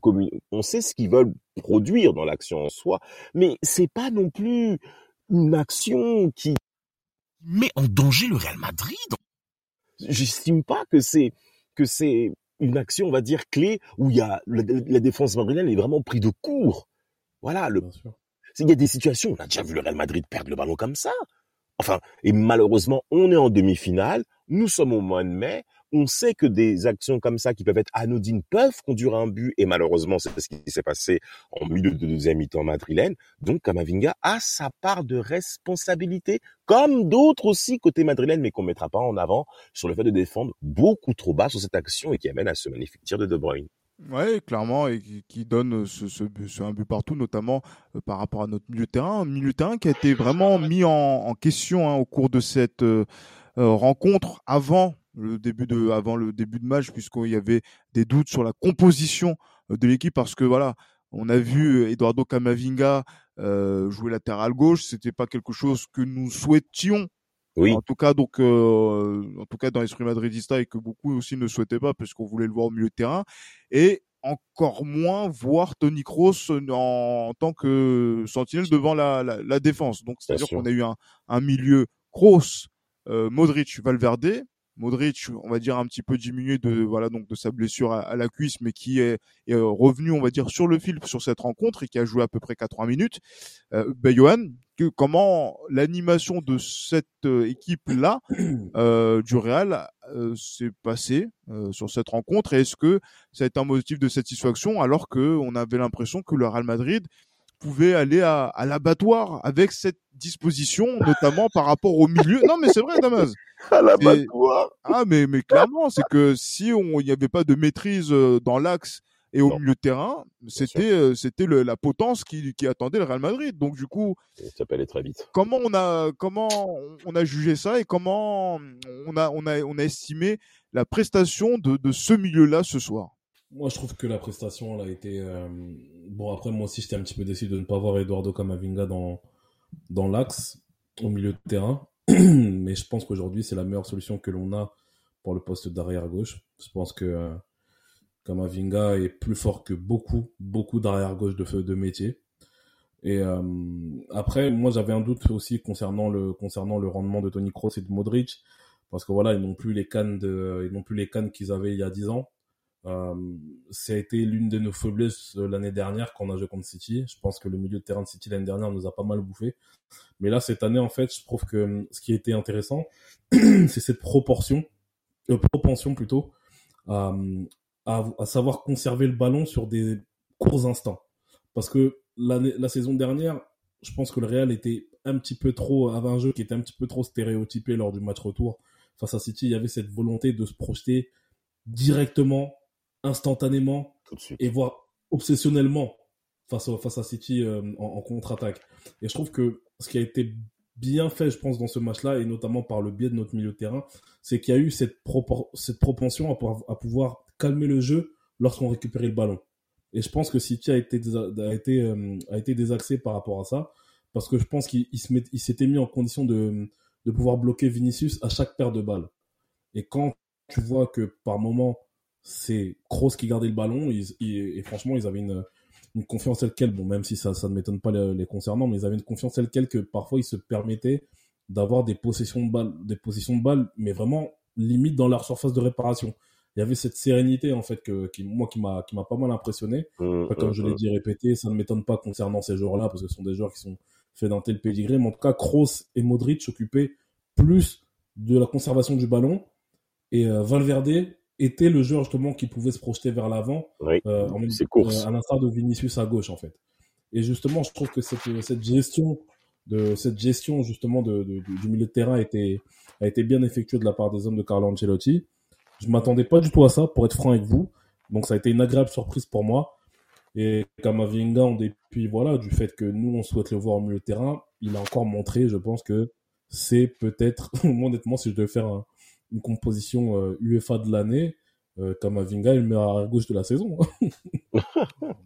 on sait ce qu'ils veulent produire dans l'action en soi, mais c'est pas non plus une action qui met en danger le Real Madrid. J'estime pas que c'est que c'est une action, on va dire clé où il y a la, la défense madrilène est vraiment pris de court. Voilà, le il y a des situations, on a déjà vu le Real Madrid perdre le ballon comme ça. Enfin, et malheureusement, on est en demi-finale, nous sommes au mois de mai, on sait que des actions comme ça qui peuvent être anodines peuvent conduire à un but, et malheureusement, c'est ce qui s'est passé en milieu de deuxième mi-temps madrilène. Donc, Kamavinga a sa part de responsabilité, comme d'autres aussi côté madrilène, mais qu'on mettra pas en avant sur le fait de défendre beaucoup trop bas sur cette action et qui amène à ce magnifique tir de De Bruyne. Ouais, clairement, et qui, donne ce, un but partout, notamment euh, par rapport à notre milieu terrain. Un milieu terrain qui a été vraiment mis en, en question hein, au cours de cette euh, euh, rencontre avant le début de avant le début de match, puisqu'il y avait des doutes sur la composition euh, de l'équipe, parce que voilà, on a vu Eduardo Camavinga euh, jouer latéral gauche, c'était pas quelque chose que nous souhaitions Oui, en tout cas, donc, euh, en tout cas, dans l'esprit madridista et que beaucoup aussi ne souhaitaient pas parce qu'on voulait le voir au milieu de terrain. Et encore moins voir Tony Kroos en, en tant que sentinelle devant la, la, la défense. Donc, c'est-à-dire qu'on a eu un, un milieu Kroos, euh, Modric, Valverde. Modric, on va dire un petit peu diminué de voilà donc de sa blessure à, à la cuisse, mais qui est, est revenu, on va dire, sur le fil sur cette rencontre et qui a joué à peu près 80 minutes. Euh, ben, Johan, que comment l'animation de cette euh, équipe-là euh, du Real euh, s'est passée euh, sur cette rencontre? Et est-ce que ça a été un motif de satisfaction alors que on avait l'impression que le Real Madrid pouvait aller à, à l'abattoir avec cette disposition, notamment par rapport au milieu. Non, mais c'est vrai, Damas. À la Et- battoir. Ah, mais, mais clairement, c'est que si on- il n'y avait pas de maîtrise euh, dans l'axe et au Non. milieu de terrain, c'était euh, c'était la potence qui, qui attendait le Real Madrid. Donc du coup, Ça peut aller très vite. comment on a comment on a jugé ça et comment on a on a on a estimé la prestation de, de ce milieu-là ce soir? Moi, je trouve que la prestation, elle a été. euh, Bon, après, moi aussi, j'étais un petit peu déçu de ne pas voir Eduardo Camavinga dans, l'axe, au milieu de terrain. Mais je pense qu'aujourd'hui, c'est la meilleure solution que l'on a pour le poste d'arrière gauche. Je pense que euh, Camavinga est plus fort que beaucoup, beaucoup d'arrière gauche de, de métier. Et euh, après, moi, j'avais un doute aussi concernant le, rendement de Tony Kroos et de Modric. Parce que voilà, ils n'ont plus les cannes ils n'ont plus les cannes qu'ils avaient il y a 10 ans. Euh, ça a été l'une de nos faiblesses euh, l'année dernière quand on a joué contre City. Je pense que le milieu de terrain de City l'année dernière nous a pas mal bouffé. Mais là, cette année, en fait, je trouve que euh, ce qui été intéressant, c'est cette proportion, euh, propension plutôt, à, à, à savoir conserver le ballon sur des courts instants. Parce que la saison dernière, je pense que le Real était un petit peu trop, avait un jeu qui était un petit peu trop stéréotypé lors du match retour face à City. Il y avait cette volonté de se projeter directement instantanément Tout de suite. et voire obsessionnellement face, au- face à City euh, en, en contre-attaque. Et je trouve que ce qui a été bien fait, je pense, dans ce match-là, et notamment par le biais de notre milieu de terrain, c'est qu'il y a eu cette, propor- cette propension à pouvoir, à pouvoir calmer le jeu lorsqu'on récupérait le ballon. Et je pense que City a été, a été, euh, a été désaxé par rapport à ça, parce que je pense qu'il s'était mis en condition de, de pouvoir bloquer Vinicius à chaque paire de balles. Et quand tu vois que par moment, c'est Kroos qui gardait le ballon, ils- ils- et franchement, ils avaient une, une confiance telle quelle, bon, même si ça, ça ne m'étonne pas les, les concernant, mais ils avaient une confiance telle quelle que parfois ils se permettaient d'avoir des possessions de balles, des possessions de balles, mais vraiment limite dans leur surface de réparation. Il y avait cette sérénité, en fait, que, qui, moi, qui m'a, qui m'a pas mal impressionné. Après, comme hum, je l'ai hum. dit répété, ça ne m'étonne pas concernant ces joueurs-là, parce que ce sont des joueurs qui sont faits d'un tel pédigré. Mais en tout cas, Kroos et Modric s'occupaient plus de la conservation du ballon. Et euh, Valverde était le joueur justement qui pouvait se projeter vers l'avant, Oui. euh, euh, à l'instar de Vinicius à gauche en fait. Et justement, je trouve que cette, cette gestion de cette gestion justement de, de- du milieu de terrain a été, a été bien effectuée de la part des hommes de Carlo Ancelotti. Je m'attendais pas du tout à ça, pour être franc avec vous. Donc ça a été une agréable surprise pour moi. Et Kamavinga, en dépit voilà, du fait que nous, on souhaite le voir au milieu de terrain, il a encore montré, je pense que c'est peut-être, honnêtement, si je devais faire un- une composition euh, UEFA de l'année, euh, Kamavinga est le meilleur à gauche de la saison.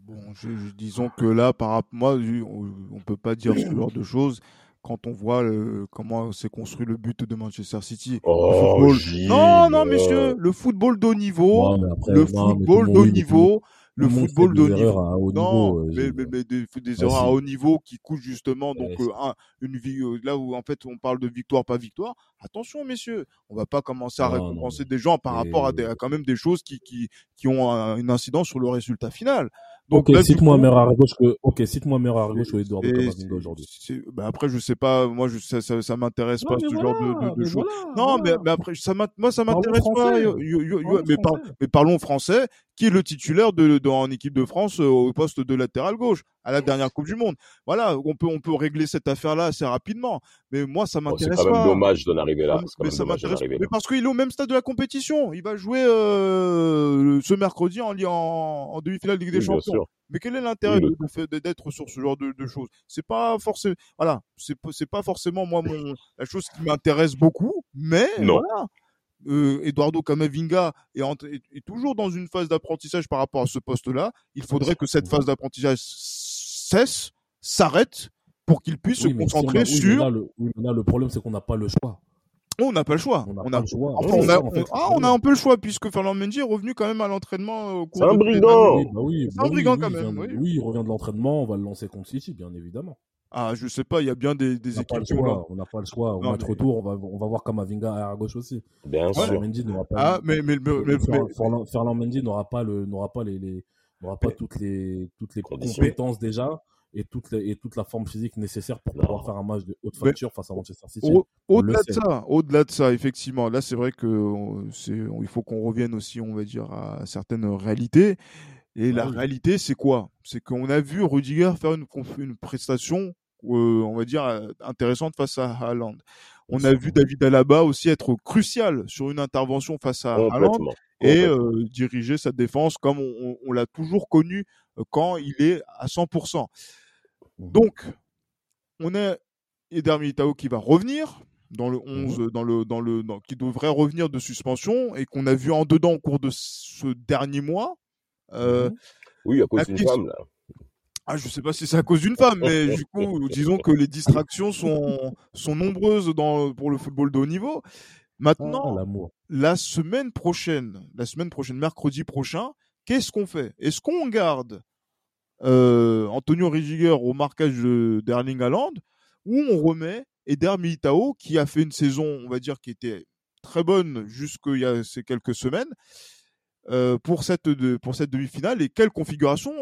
Bon, je- je- disons que là, par rapport moi, on, on peut pas dire ce genre de choses quand on voit euh, comment s'est construit le but de Manchester City. Oh, Le football- Gilles, Non, non, euh, messieurs, le football de haut niveau, Ouais, mais après, le non, football de haut niveau, le football de haut niveau. à haut Non, niveau, euh, mais, mais, mais des, des erreurs à haut niveau qui coûtent justement donc Vas-y. euh, un- une vie euh, là où en fait on parle de victoire pas victoire. Attention messieurs, on va pas commencer à Non, non, récompenser mais- des gens par mais- rapport à, des, à quand même des choses qui qui qui ont un- une incidence sur le résultat final. Donc Ok, cite-moi un meilleur gauche que, ok, cite-moi meilleur à gauche que Eduardo et Camavinga aujourd'hui. bah après je sais pas, moi je ça ça, ça m'intéresse Non, pas ce voilà, genre de, de, de choses. voilà, Non, voilà. mais, mais après, ça moi, ça m'intéresse pas. yo- yo- yo- mais, par- mais parlons français. Qui est le titulaire de, de- en équipe de France euh, au poste de latéral gauche à la dernière Coupe du Monde Voilà, on peut, on peut régler cette affaire-là assez rapidement. Mais moi, ça bon, c'est m'intéresse quand même pas. dommage d'en arriver là. C'est quand mais même ça m'intéresse. Mais parce qu'il est au même stade de la compétition. Il va jouer euh, ce mercredi en, en, en demi-finale de Ligue des Oui, Champions. sûr. Mais quel est l'intérêt Oui, d'être sur ce genre de, de choses? C'est pas forcément, voilà, c'est pas- c'est pas forcément moi mon la chose qui m'intéresse beaucoup, mais Non. voilà. Euh, Eduardo Camavinga est, en- est- est toujours dans une phase d'apprentissage par rapport à ce poste-là. Il faudrait que cette phase d'apprentissage cesse, s'arrête, pour qu'il puisse Oui, se si a- concentrer oui, sur. là, le, oui, mais là, le problème, c'est qu'on n'a pas le choix. On n'a pas le choix. On n'a On pas a, le choix. Enfin, Oui, on a, ah, un peu le choix puisque Fernand Mendy est revenu quand même à l'entraînement. euh, au cours C'est un brigand. Oui, bah oui, C'est bah un oui, brigand oui, quand même, oui. oui, il revient de l'entraînement, on va le lancer contre City, bien évidemment. Ah, je sais pas, il y a bien des, des On n'a pas le équipes choix, on n'a pas le choix. Au Non, match mais- retour, on va, on va voir Kamavinga à gauche aussi. Bien Ferland sûr. Mendy n'aura pas, Ah, mais, mais, mais, mais- Fer- mais- Ferland- Ferland Mendy n'aura pas le, n'aura pas les, les- n'aura pas Mais- toutes les, toutes les compétences déjà et toute, la, et toute la forme physique nécessaire pour pouvoir faire un match de haute Mais- facture face à Manchester City. Au- On Au-delà de ça, au-delà de ça, effectivement, là c'est vrai que c'est, il faut qu'on revienne aussi, on va dire, à certaines réalités. Et la Ah oui. réalité, c'est quoi? C'est qu'on a vu Rudiger faire une, prestation, euh, on va dire, euh, intéressante face à Haaland. On a vu David Alaba aussi être crucial sur une intervention face à Haaland et euh, diriger sa défense comme on, on- on l'a toujours connu quand il est à 100%. Mhm. Donc, on a Eder Militao qui va revenir dans le Mhm. 11, dans le, dans le, dans- qui devrait revenir de suspension et qu'on a vu en dedans au cours de ce dernier mois. Euh, Mhm. Oui, à cause d'une femme, là. ah, je sais pas si c'est à cause d'une femme, mais du coup, disons que les distractions sont, sont nombreuses dans, pour le football de haut niveau. Ah, Maintenant, la semaine prochaine, la semaine prochaine, mercredi prochain, qu'est-ce qu'on fait? Est-ce qu'on garde euh, Antonio Rigiger au marquage de- d'Erling Haaland ou on remet Eder Militao qui a fait une saison, on va dire, qui était très bonne jusqu'il y a ces quelques semaines euh, pour cette, de- pour cette demi-finale et quelle configuration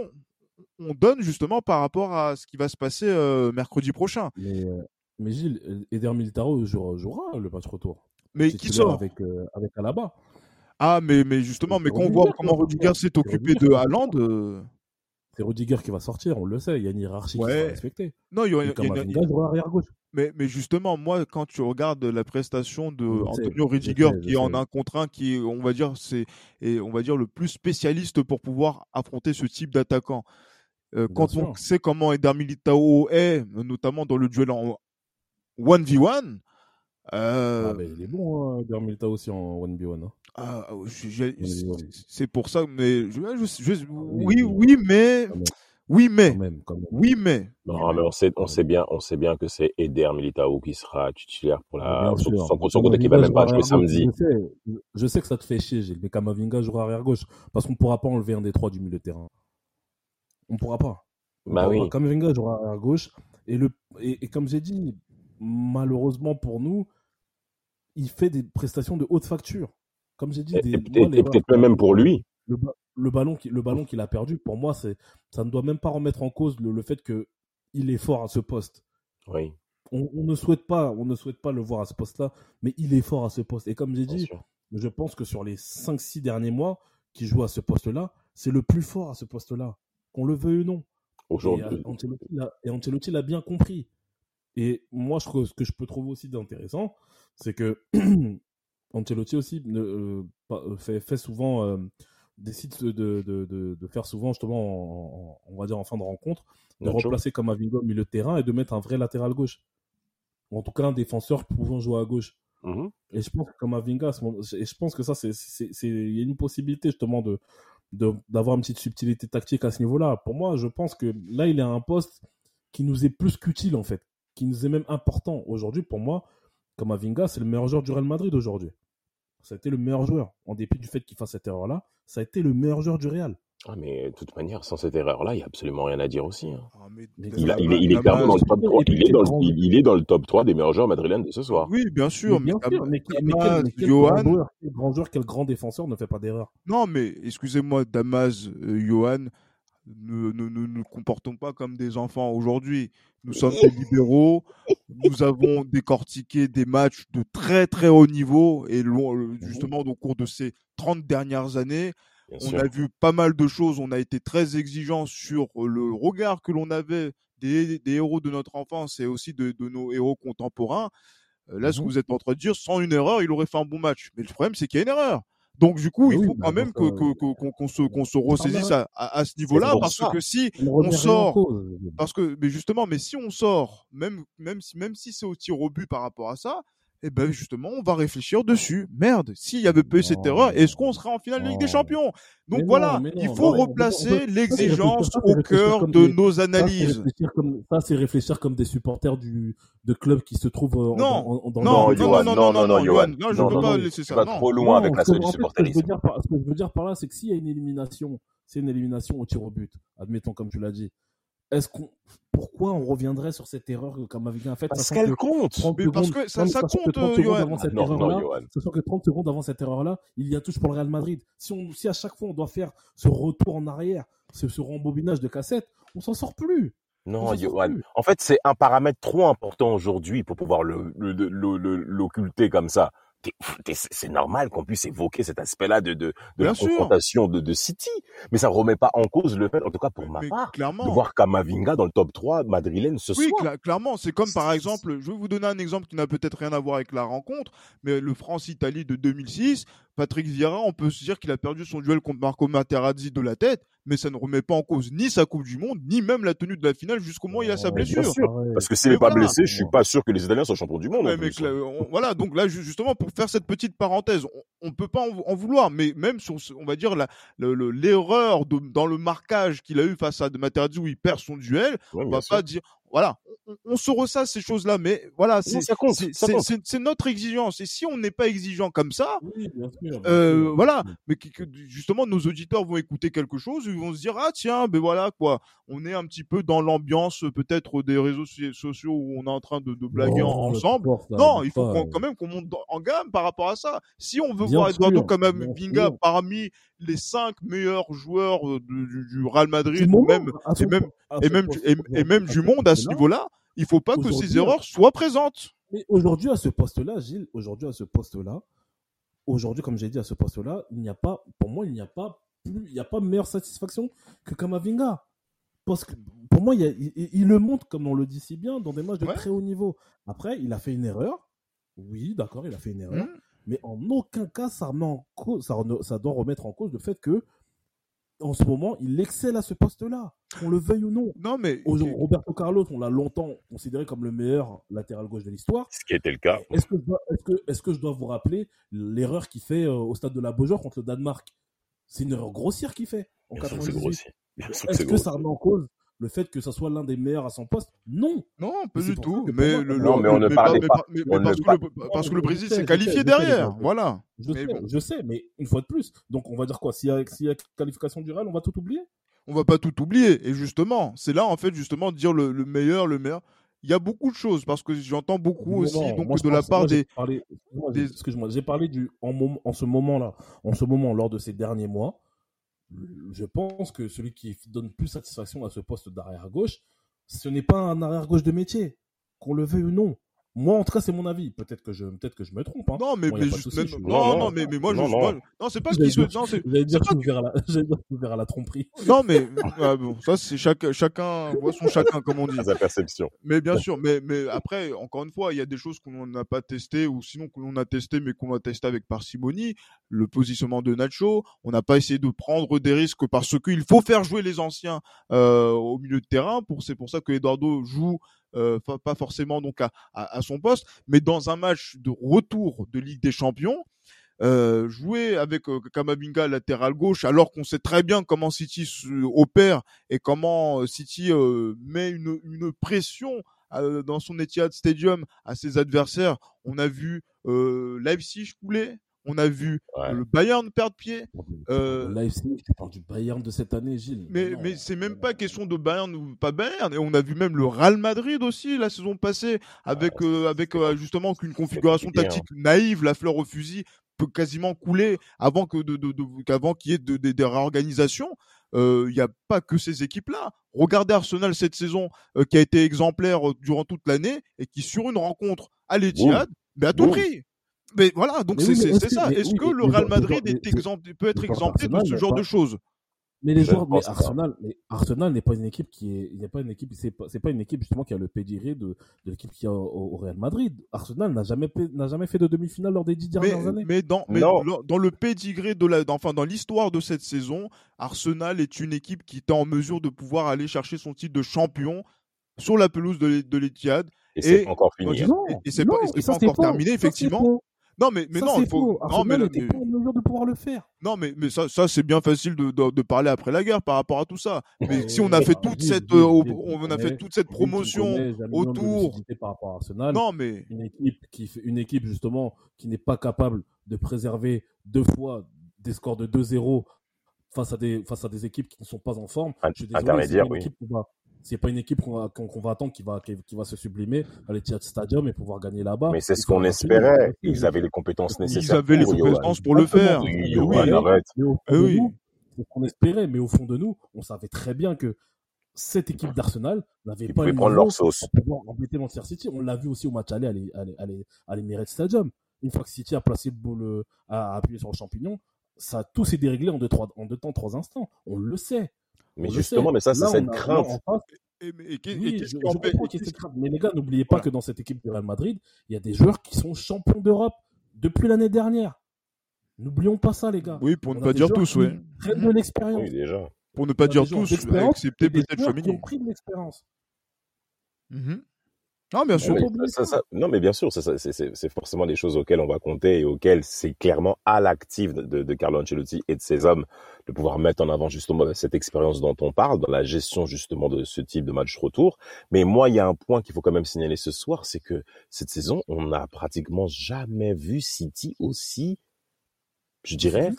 on donne justement par rapport à ce qui va se passer euh, mercredi prochain Mais, euh, mais Gilles, Eder Militao jouera, jouera le match retour. Mais qui sort? avec, avec Alaba. Ah, mais, mais justement, mais quand on voit comment Rudiger s'est occupé de Haaland, C'est Rudiger qui va sortir, on le sait. Il y a une hiérarchie qui Ouais. sera respectée. non, il y a- il y a- jouera arrière gauche. mais, mais justement, moi, quand tu regardes la prestation de Antonio Rudiger, qui est en un contre un, qui est, on va dire, c'est, et on va dire le plus spécialiste pour pouvoir affronter ce type d'attaquant. Euh, quand sûr. on sait comment Eder Militao est, notamment dans le duel en 1v1, euh, Ah, mais il est bon, hein, Eder Militao aussi en 1v1. hein. ah, oui. c'est pour ça, mais je, je- je- oui, oui, oui, mais, oui, mais, Quand même, quand même. oui, mais, Non, mais on sait, on sait bien, on sait bien que c'est Eder Militao qui sera titulaire pour la, son, son côté qui va Kamavinga même pas jouera jouer samedi. Je sais, je sais que ça te fait chier, Gilles, mais Kamavinga jouera arrière gauche parce qu'on ne pourra pas enlever un des trois du milieu de terrain. On ne pourra pas. Bah oui. pas. Kamavinga jouera arrière gauche et, le, et, et comme j'ai dit, malheureusement pour nous, il fait des prestations de haute facture. Comme j'ai dit, Et, des, et moi, et l'erreur- peut-être même pour lui. le, le ballon qui- le ballon qu'il a perdu, pour moi, c'est ça ne doit même pas remettre en cause le, le fait que il est fort à ce poste. Oui, On, on ne souhaite pas, on ne souhaite pas le voir à ce poste-là, mais il est fort à ce poste. Et comme j'ai dit, sûr. je pense que sur les 5-6 derniers mois qu'il joue à ce poste-là, c'est le plus fort à ce poste-là, qu'on le veuille ou non. Et, Aujourd'hui, et Ancelotti l'a bien compris. Et moi, je, ce que je peux trouver aussi d'intéressant, c'est que Ancelotti aussi euh, euh, fait, fait souvent, euh, décide de, de, de, de faire souvent, justement, en- en- on va dire en fin de rencontre, de Nacho. remplacer Kamavinga au milieu de terrain et de mettre un vrai latéral gauche. Ou en tout cas, un défenseur pouvant jouer à gauche. Mhm. Et je pense que moment- et je pense que ça, c'est, il y a une possibilité justement de, de, d'avoir une petite subtilité tactique à ce niveau-là. Pour moi, je pense que là, il est à un poste qui nous est plus qu'utile en fait, qui nous est même important aujourd'hui. Pour moi, Kamavinga, c'est le meilleur joueur du Real Madrid aujourd'hui. Ça a été le meilleur joueur, en dépit du fait qu'il fasse cette erreur-là. Ça a été le meilleur joueur du Real. Ah, mais de toute manière, sans cette erreur-là, il n'y a absolument rien à dire aussi. hein. Ah, mais Il, a- Damas- il est, il est Damas- clairement dans le top Et 3. puis, Il est dans, le- grand- il, il est dans le top 3 des meilleurs joueurs madrilènes de ce soir. Oui, bien sûr, mais, bien sûr, Damas- mais, quel- mais quel, Damas, mais quel Johan, grand joueur, quel grand joueur, quel grand défenseur ne fait pas d'erreur Non, mais excusez-moi, Damas, euh, Johan, ne, ne, ne nous comportons pas comme des enfants aujourd'hui. Nous sommes des libéraux, nous avons décortiqué des matchs de très très haut niveau et euh, justement au cours de ces 30 dernières années, Bien on sûr. a vu pas mal de choses, on a été très exigeants sur euh, le regard que l'on avait des, des héros de notre enfance et aussi de, de nos héros contemporains. Euh, Là, ce que Mhm. vous êtes en train de dire, sans une erreur, il aurait fait un bon match. Mais le problème, c'est qu'il y a une erreur. Donc, du coup, il faut quand même que- que- qu'on se, qu'on se ressaisisse à, à- à ce niveau-là, parce ça. que si, On, sort. cause. parce que, mais justement, mais si on sort, même, même si, même si c'est au tir au but par rapport à ça, eh ben justement, on va réfléchir dessus. Merde, s'il y avait pas eu cette Non. erreur, est-ce qu'on serait en finale de Ligue des Non. Champions? Donc Mais non, voilà, non, il non, faut replacer peut- ça, c'est l'exigence au cœur de des- nos analyses. ça, c'est réfléchir comme des supporters du, de clubs qui se trouvent euh, en- Non, en- dans Non, Non, non, le- non, Johan, non, non, non, non, non, non, Johan, Johan. non, je Non, peux non, pas non, laisser tu ça. vas Non. trop loin avec Non, la ce que- salle du en fait, ce que je veux supporterisme. dire par- ce que je veux dire par là, c'est que s'il y a une élimination, c'est une élimination au tir au but, admettons comme tu l'as dit. Est-ce qu'on, pourquoi on reviendrait sur cette erreur que Kamavinga a faite Parce qu'elle que compte. 30 Mais parce que ça- sachant que compte, 30 euh, secondes Johan. avant Ah cette non, non, erreur-là, Johan. Sachant que 30 secondes avant cette erreur-là, il y a touche pour le Real Madrid. Si, on, si à chaque fois on doit faire ce retour en arrière, ce, ce rembobinage de cassette, on s'en sort plus. Non, Johan. plus. En fait, c'est un paramètre trop important aujourd'hui pour pouvoir le, le- le- le- l'occulter comme ça. C'est normal qu'on puisse évoquer cet aspect-là de, de, de Bien la sûr. confrontation de, de City. Mais ça remet pas en cause le fait, en tout cas pour ma Mais part, de voir Kamavinga dans le top 3 madrilène ce Oui, soir. cla- clairement, c'est comme par exemple, je vais vous donner un exemple qui n'a peut-être rien à voir avec la rencontre, mais le France-Italie de 2006, Patrick Vieira, on peut se dire qu'il a perdu son duel contre Marco Materazzi de la tête, mais ça ne remet pas en cause ni sa Coupe du Monde, ni même la tenue de la finale jusqu'au moment où il a sa blessure. sûr. Parce que s'il n'est pas voilà. blessé, je suis pas sûr que les Italiens soient champions du monde. Ouais, mais on- voilà, donc là, ju- justement, pour faire cette petite parenthèse, on, on peut pas en, en vouloir, mais même sur, ce- on va dire, la- le- le- l'erreur dans le marquage qu'il a eu face à de Materazzi où il perd son duel, Ouais, on va sûr. pas dire, voilà, on, on se ressasse ces choses-là, mais voilà, c'est notre exigence. Et si on n'est pas exigeant comme ça, Oui, bien sûr. bien euh, sûr. voilà, mais que, que justement nos auditeurs vont écouter quelque chose, ils vont se dire ah tiens, ben voilà quoi, on est un petit peu dans l'ambiance peut-être des réseaux so- sociaux où on est en train de, de blaguer ensemble. Non, il faut pas, euh. quand même qu'on monte en gamme par rapport à ça. Si on veut Bien voir Eduardo Camavinga parmi les cinq meilleurs joueurs euh, du, du- du Real Madrid, Du même et même et même et, du monde à ce poste-là, niveau-là, il faut pas que ces erreurs soient présentes. Mais aujourd'hui, à ce poste-là, Gilles, aujourd'hui, à ce poste-là, aujourd'hui, comme j'ai dit, à ce poste-là, il n'y a pas, pour moi, il n'y a pas plus, il n'y a pas meilleure satisfaction que Kamavinga. Parce que, pour moi, il, y a- il- il- il le montre, comme on le dit si bien, dans des matchs de Ouais. très haut niveau. Après, il a fait une erreur. Oui, d'accord, il a fait une erreur. Mhm. Mais en aucun cas, ça, remet en cause, ça doit remettre en cause le fait que, en ce moment, il excelle à ce poste-là. Qu'on le veuille ou non. Non mais Roberto Carlos, on l'a longtemps considéré comme le meilleur latéral gauche de l'histoire. Ce qui était le cas. Est-ce que, je dois- est-ce que, est-ce que je dois vous rappeler l'erreur qu'il fait euh, au stade de la Beaujoire contre le Danemark? C'est une erreur grossière qu'il fait en Bien sûr que c'est 98. grossier. Bien sûr que Est-ce que ça remet en cause le fait que ça soit l'un des meilleurs à son poste Non. Non, pas du tout. Mais parce que le, Brésil s'est qualifié derrière. Voilà. Je sais, bon. je sais, mais une fois de plus. Donc on va dire quoi S'il y, a- s'il y a qualification du Real, on va tout oublier? On va pas tout oublier. Et justement, c'est là en fait justement de dire le, le meilleur, le meilleur. Il y a beaucoup de choses parce que j'entends beaucoup Non, aussi non, donc moi, je de la part moi, des. parlé- excuse-moi, des- j'ai- Excuse-moi, j'ai parlé du en, mom- en ce moment-là, en ce moment lors de ces derniers mois. Je pense que celui qui donne plus satisfaction à ce poste d'arrière gauche, ce n'est pas un arrière gauche de métier, qu'on le veuille ou non. Moi, en tout cas, c'est mon avis. Peut-être que je, peut-être que je me trompe. Hein. Non, mais, a mais juste même- je suis- non, Non, non, non. mais, mais moi, Non, je, non. moi- non, c'est pas ce qui se, non, c'est, J'allais dire que pas je suis ouvert à la, j'allais dire que je suis ouvert à la tromperie. non, mais, ah, bon, ça, c'est chaque, chacun voit son chacun, comme on dit. Sa perception. Mais bien sûr, mais, mais après, encore une fois, il y a des choses qu'on n'a pas testées ou sinon que l'on a testé mais qu'on a testé avec parcimonie. Le positionnement de Nacho, on n'a pas essayé de prendre des risques parce qu'il faut faire jouer les anciens euh, au milieu de terrain. Pour c'est pour ça que Eduardo joue euh, pas forcément donc à, à, à son poste, mais dans un match de retour de Ligue des Champions. Euh, jouer avec euh, latéral gauche alors qu'on sait très bien comment City opère et comment euh, City euh, met une, une pression euh, dans son Etihad Stadium à ses adversaires. On a vu Leipzig couler, on a vu Ouais. le Bayern perdre pied. Euh, Leipzig, tu parles du Bayern de cette année, Gilles. Mais, non, mais c'est même non, pas question de Bayern ou pas Bayern. Et on a vu même le Real Madrid aussi la saison passée avec Ouais, euh, avec euh, justement qu'une configuration hein. tactique naïve, la fleur au fusil peut quasiment couler avant que de, de, de- qu'avant qu'il y ait de- de- des réorganisations. Il n'y a pas que ces équipes-là. Regardez Arsenal cette saison euh, qui a été exemplaire euh, durant toute l'année et qui sur une rencontre à l'Etihad, mais à tout prix. Mais voilà, donc c'est oui, ça. Est-ce oui, que le Real Madrid est peut être exempté de ce genre pas- de choses? Mais les joueurs, mais. Arsenal, mais Arsenal n'est pas une équipe qui est, il n'est pas une équipe, c'est pas, c'est pas une équipe justement qui a le pedigree de, de l'équipe qui a au, au Real Madrid. Arsenal n'a jamais, fait- n'a jamais fait de demi-finale lors des dix mais, dernières années. mais dans, mais Non. dans- le pédigré de la, dans- enfin dans l'histoire de cette saison, Arsenal est une équipe qui était en mesure de pouvoir aller chercher son titre de champion sur la pelouse de l'E- de l'Etihad. Et c'est Et- encore fini. hein. Non, et- et c'est pas- encore terminé, effectivement. Non, mais, mais Ça, non, c'est il faut, non, mais, là, mais- pas en mesure de pouvoir le faire. non, mais, mais ça, ça c'est bien facile de, de, de parler après la guerre par rapport à tout ça. Mais si on a fait toute cette, euh, on a fait toute cette promotion autour. par rapport à Arsenal. Non, mais une équipe qui fait une équipe justement qui n'est pas capable de préserver deux fois des scores de 2-0 face à des face à des équipes qui ne sont pas en forme. Je suis désolé, c'est une oui. équipe qu'on va c'est pas une équipe qu'on va, attendre qui va qui, qui va se sublimer à l'Etihad Stadium et pouvoir gagner là-bas. Mais c'est ce qu'on espérait. Ils avaient les compétences Ils ils nécessaires. avaient les compétences pour le faire. Oui, Eh oui. c'est ce qu'on espérait, mais au fond de nous, on savait très bien que cette équipe d'Arsenal n'avait pas le prendre leur sauce. pour pouvoir embêter Manchester City. On l'a vu aussi au match aller à l'E- à l'E- à l'E- à l'Emirates Stadium. Une fois que City a placé le ball, euh, a appuyé sur le champignon, ça tout s'est déréglé en deux, trois, en deux temps, trois instants. On le sait. Mais on justement, mais ça, c'est cette a- crainte. Et, mais- et et oui, qu'est-ce les gars, n'oubliez pas Voilà. que dans cette équipe du Real Madrid, il y a des joueurs qui sont champions d'Europe depuis l'année dernière. N'oublions pas ça, les gars. Oui, pour ne On pas dire tous, prennent de l'expérience. Oui, déjà. Pour ne pas dire tous, excepté peut-être joueurs qui Chouamini. ont pris de l'expérience. Mhm. Non, bien Non, sûr. mais ça, ça. non, mais bien sûr, c'est- forcément des choses auxquelles on va compter et auxquelles c'est clairement à l'actif de, de, Carlo Ancelotti et de ses hommes de pouvoir mettre en avant justement cette expérience dont on parle dans la gestion justement de ce type de match retour. Mais moi, il y a un point qu'il faut quand même signaler ce soir, c'est que cette saison, on n'a pratiquement jamais vu City aussi, je dirais,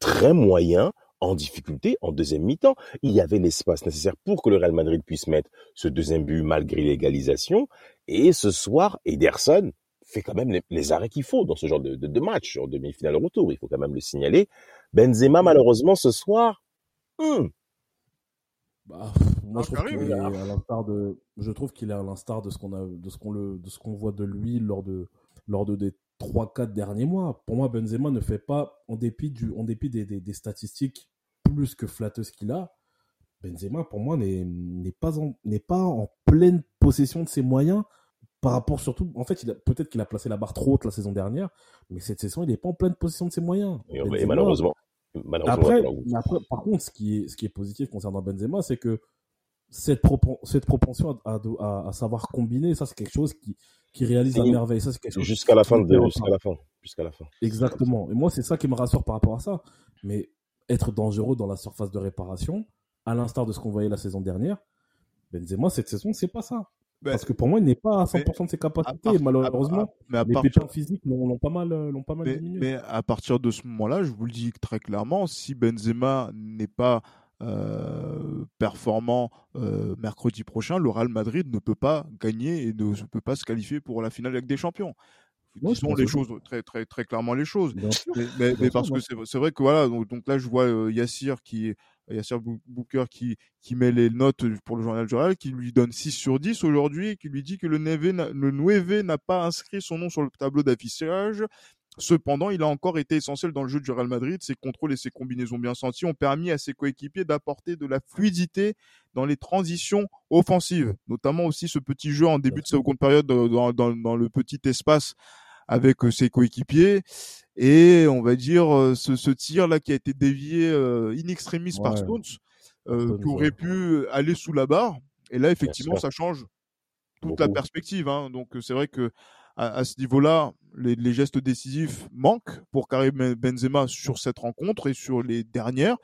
très moyen en difficulté en deuxième mi-temps. Il y avait l'espace nécessaire pour que le Real Madrid puisse mettre ce deuxième but malgré l'égalisation. Et ce soir, Ederson fait quand même les, les arrêts qu'il faut dans ce genre de, de, de match, en demi-finale retour. Il faut quand même le signaler. Benzema, malheureusement, ce soir, hum, Bah, moi, je Ah, trouve qu'il est à l'instar de, je trouve qu'il est à l'instar de ce qu'on a, de ce qu'on le, de ce qu'on voit de lui lors de, lors de des trois, quatre derniers mois. Pour moi, Benzema ne fait pas, en dépit du, en dépit des, des, des statistiques plus que flatteuses qu'il a, Benzema, pour moi, n'est, pas en, n'est pas en pleine possession de ses moyens par rapport surtout, en fait, peut-être qu'il a placé la barre trop haute la saison dernière, mais cette saison, il n'est pas en pleine possession de ses moyens. et, malheureusement, malheureusement, après, par contre, ce qui est, ce qui est positif concernant Benzema, c'est que cette, cette propension à, à, à- à savoir combiner, ça, c'est quelque chose qui, qui réalise à Et merveille. Ça, c'est quelque chose jusqu'à la fin jusqu'à la fin, jusqu'à la fin. Exactement. Et moi, c'est ça qui me rassure par rapport à ça. Mais être dangereux dans la surface de réparation, à l'instar de ce qu'on voyait la saison dernière, Benzema, cette saison, c'est pas ça. Ben, Parce que pour moi, il n'est pas à 100% de ses à capacités. part- malheureusement, à- mais à les partir- pépins physiques l'ont pas mal, l'ont pas mal Mais, diminué. mais à partir de ce moment-là, je vous le dis très clairement, si Benzema n'est pas euh, performant euh, mercredi prochain, le Real Madrid ne peut pas gagner et ne peut pas se qualifier pour la finale avec des champions. Je Disons les choses très très très clairement les choses. Bien. Mais, Bien parce que c'est vrai que voilà donc, donc là je vois euh, Yassir qui Yassir Booker qui qui met les notes pour le journal du Real qui lui donne 6 sur 10 aujourd'hui et qui lui dit que le Neve le Nueve n'a pas inscrit son nom sur le tableau d'affichage. Cependant, il a encore été essentiel dans le jeu du Real Madrid. Ses contrôles et ses combinaisons bien senties ont permis à ses coéquipiers d'apporter de la fluidité dans les transitions offensives, notamment aussi ce petit jeu en début de seconde période dans, dans, dans le petit espace avec euh, ses coéquipiers et on va dire euh, ce, ce tir là qui a été dévié euh, in extremis par. Stones euh, qui aurait pu aller sous la barre et là effectivement ça change toute la perspective hein. donc c'est vrai que à, ce niveau-là les, gestes décisifs manquent pour Karim Benzema sur cette rencontre et sur les dernières.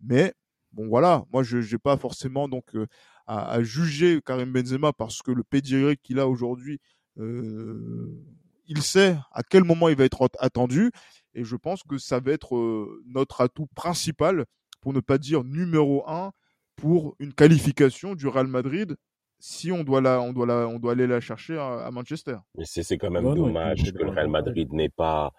Mais bon voilà. Moi je j'ai pas forcément donc euh, à, à juger Karim Benzema parce que le pedigree qu'il a aujourd'hui euh, il sait à quel moment il va être attendu. Et je pense que ça va être euh, notre atout principal pour ne pas dire numéro un pour une qualification du Real Madrid si on doit la, on doit la, on doit aller la chercher à, à Manchester. Mais c'est c'est quand même non, dommage que le Real. Madrid n'ait pas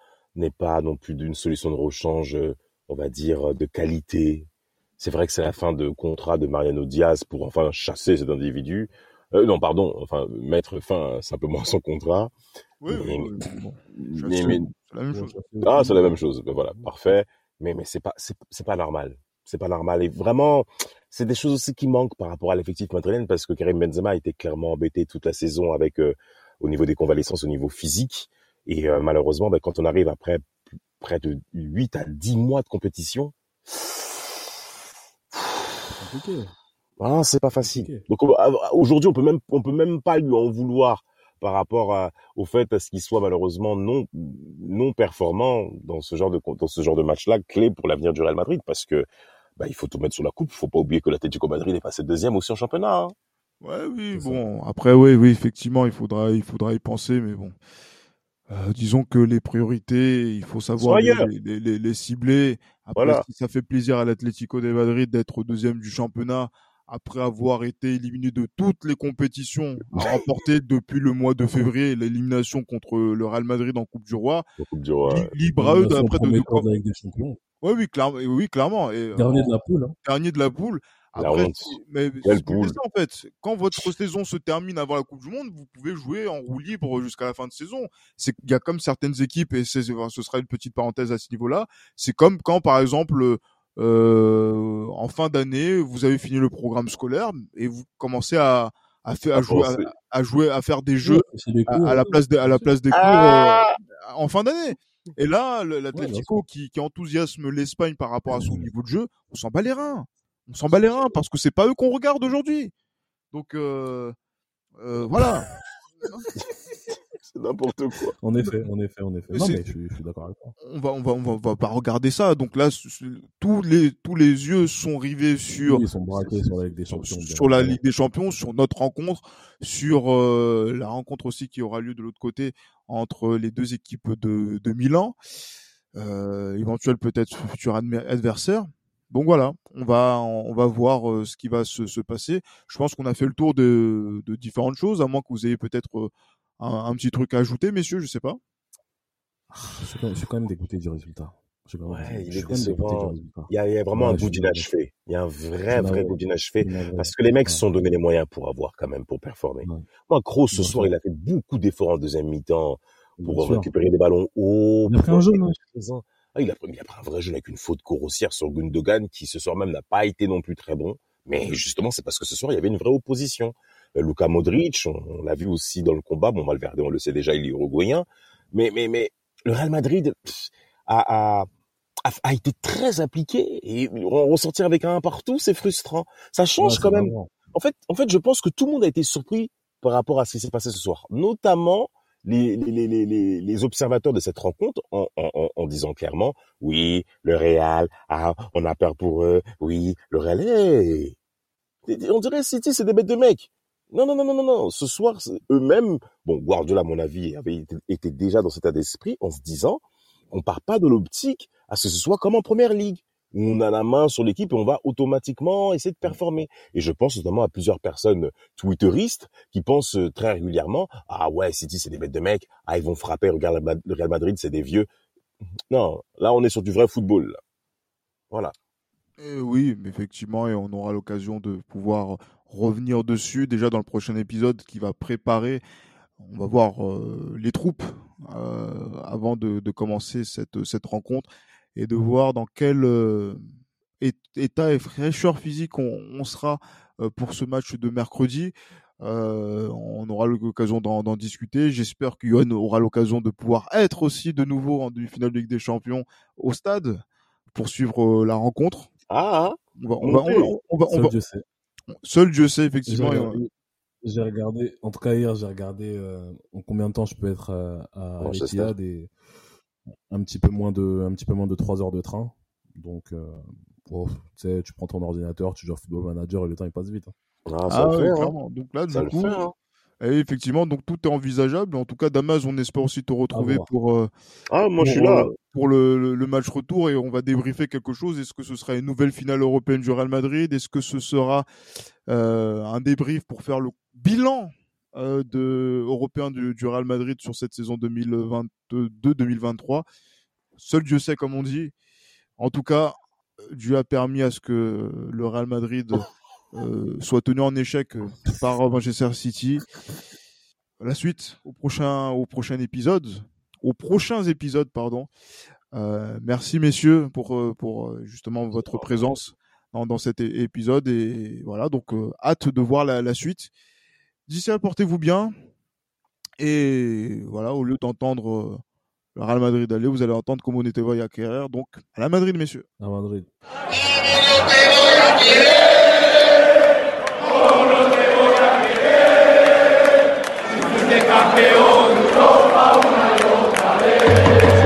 pas non plus d'une solution de rechange, euh, on va dire, de qualité. C'est vrai que c'est la fin de contrat de Mariano Diaz pour enfin chasser cet individu. Euh, non, pardon, enfin mettre fin simplement à son contrat. Oui, Mais- oui, oui, bon, Mais, mais- c'est la même chose. ah, c'est la même chose. Ben voilà, parfait. Mais mais c'est pas c'est pas normal. C'est pas normal. Et vraiment, c'est des choses aussi qui manquent par rapport à l'effectif madrilène parce que Karim Benzema était clairement embêté toute la saison avec euh, au niveau des convalescences, au niveau physique. Et euh, malheureusement, ben, quand on arrive après près de 8 à 10 mois de compétition, C'est compliqué. ah, c'est pas facile. Donc aujourd'hui, on peut même on peut même pas lui en vouloir par rapport à, au fait à ce qu'il soit malheureusement non non performant dans ce genre de dans ce genre de match-là clé pour l'avenir du Real Madrid parce que bah, il faut tout mettre sous la coupe. Il faut pas oublier que l'Atlético Madrid est passé deuxième aussi en championnat. hein. Ouais, oui, ça. bon, après, oui, oui, effectivement, il faudra, il faudra y penser, mais bon. Euh, disons que les priorités, il faut savoir les, ailleurs. les, les- les cibler. Après, Voilà. si ça fait plaisir à l'Atlético de Madrid d'être deuxième du championnat, après avoir été éliminé de toutes les compétitions, à remporter depuis le mois de février l'élimination contre le Real Madrid en Coupe du Roi, Coupe du Roi. li- libre à eux d'après de, des Champions. Ouais, oui, clairement, oui, clairement. Et, Dernier de la poule. hein. dernier de la poule. La Après, si- mais Quelle poule. disais, en fait. Quand votre saison se termine avant la Coupe du Monde, vous pouvez jouer en roue libre jusqu'à la fin de saison. C'est qu'il y a comme certaines équipes, et c'est, ce sera une petite parenthèse à ce niveau-là. C'est comme quand, par exemple, euh, en fin d'année, vous avez fini le programme scolaire et vous commencez à, à, faire, à, À jouer, à, à jouer, à faire des jeux à, cours, à la euh, place des, à la place des cours Ah euh, en fin d'année. Et là, l'Atlético qui, qui enthousiasme l'Espagne par rapport à son niveau de jeu, on s'en bat les reins. On s'en bat les reins parce que c'est pas eux qu'on regarde aujourd'hui. Donc euh, euh, voilà. C'est n'importe quoi. En effet, en effet, en effet. Non, mais je suis, je suis d'accord avec toi. On va, on va, on va, on va pas regarder ça. Donc là, tous les, tous les yeux sont rivés sur Oui, ils sont braqués sur la Ligue des sur, Champions. bien sur la. Ligue des Champions, sur notre rencontre, sur euh, la rencontre aussi qui aura lieu de l'autre côté entre les deux équipes de, de Milan, euh, éventuel peut-être futur adversaire. Donc voilà, on va on va voir euh, ce qui va se, se passer. Je pense qu'on a fait le tour de, de différentes choses, à moins que vous ayez peut-être euh, un, un petit truc à ajouter, messieurs, je sais pas. Je suis, quand même, je suis quand même dégoûté du résultat. Je suis quand même, Ouais, il je est suis quand même dégoûté du décevant. résultat. Il y a, il y a vraiment Ouais, un goût d'inachevé. Il y a un vrai, vrai goût d'inachevé. Parce que les mecs Ouais. se sont donné les moyens pour avoir quand même, pour performer. Ouais. Moi, Kroos, ce soir, il a fait beaucoup d'efforts en deuxième mi-temps Bien pour sûr. récupérer des ballons hauts. Il a pris un jaune. Ah, il, a pris, il a pris un vrai jeune avec une faute grossière sur Gundogan qui ce soir même n'a pas été non plus très bon. Mais justement, c'est parce que ce soir, il y avait une vraie opposition. Euh, Luka Modric, on, on l'a vu aussi dans le combat. Bon, Valverde, on le sait déjà, il est uruguayen. Mais, mais, mais le Real Madrid pff, a, a, a, a été très appliqué et on ressortir avec un partout, c'est frustrant. Ça change quand même. En fait, en fait, je pense que tout le monde a été surpris par rapport à ce qui s'est passé ce soir, notamment les, les, les, les, les- les observateurs de cette rencontre en, en, en- en disant clairement, oui, le Real, ah, on a peur pour eux, oui, le Real, hey. on dirait City, c'est des bêtes de mecs. Non, non, non, non, non, non. Ce soir, eux-mêmes, bon, Guardiola, à mon avis, avait été, déjà dans cet état d'esprit en se disant, on part pas de l'optique à ce que ce soit comme en première ligue, où on a la main sur l'équipe et on va automatiquement essayer de performer. Et je pense notamment à plusieurs personnes twitteristes qui pensent euh, très régulièrement, ah ouais, City, c'est des bêtes de mecs, ah, ils vont frapper, regarde le Real Madrid, c'est des vieux. Non, là, on est sur du vrai football. là. Voilà. Euh, oui, mais effectivement, et on aura l'occasion de pouvoir revenir dessus déjà dans le prochain épisode qui va préparer. On va voir euh, les troupes euh, avant de, de commencer cette, cette rencontre et de voir dans quel euh, état et fraîcheur physique on, on sera euh, pour ce match de mercredi. Euh, on aura l'occasion d'en d'en discuter. J'espère que Johan aura l'occasion de pouvoir être aussi de nouveau en demi-finale de Ligue des Champions au stade pour suivre euh, la rencontre. Ah, On va, on va, on va, on va, on. Seul Dieu sait effectivement. j'ai regardé, en tout cas hier, j'ai regardé euh, en combien de temps je peux être euh, à. Etihad et un petit peu moins de, un petit peu moins de 3 heures de train. Donc, euh, oh, tu sais, tu prends ton ordinateur, tu joues à Football Manager et le temps il passe vite. hein. ah, ça Ah le ouais, fait, hein. clairement. Donc là, du Ça le coup, fait, hein. Et effectivement, donc tout est envisageable. En tout cas, Damas, on espère aussi te retrouver voir. pour euh, Ah, moi, je suis pour, là. euh, pour le, le- le match retour et on va débriefer quelque chose. Est-ce que ce sera une nouvelle finale européenne du Real Madrid? Est-ce que ce sera euh, un débrief pour faire le bilan euh, de européen du, du Real Madrid sur cette saison 2022-2023 Seul Dieu sait, comme on dit. En tout cas, Dieu a permis à ce que le Real Madrid euh, soit tenu en échec euh, par Manchester City. La suite au prochain, au prochain épisode, aux prochains épisodes, pardon. Euh, merci messieurs pour, pour justement votre présence dans, dans cet épisode et voilà donc euh, hâte de voir la, la suite. D'ici là, portez-vous bien et voilà au lieu d'entendre le Real Madrid aller, vous allez entendre comment on était voyé acquérir donc à la Madrid messieurs. À Madrid. Campeón, Europa una y otra vez.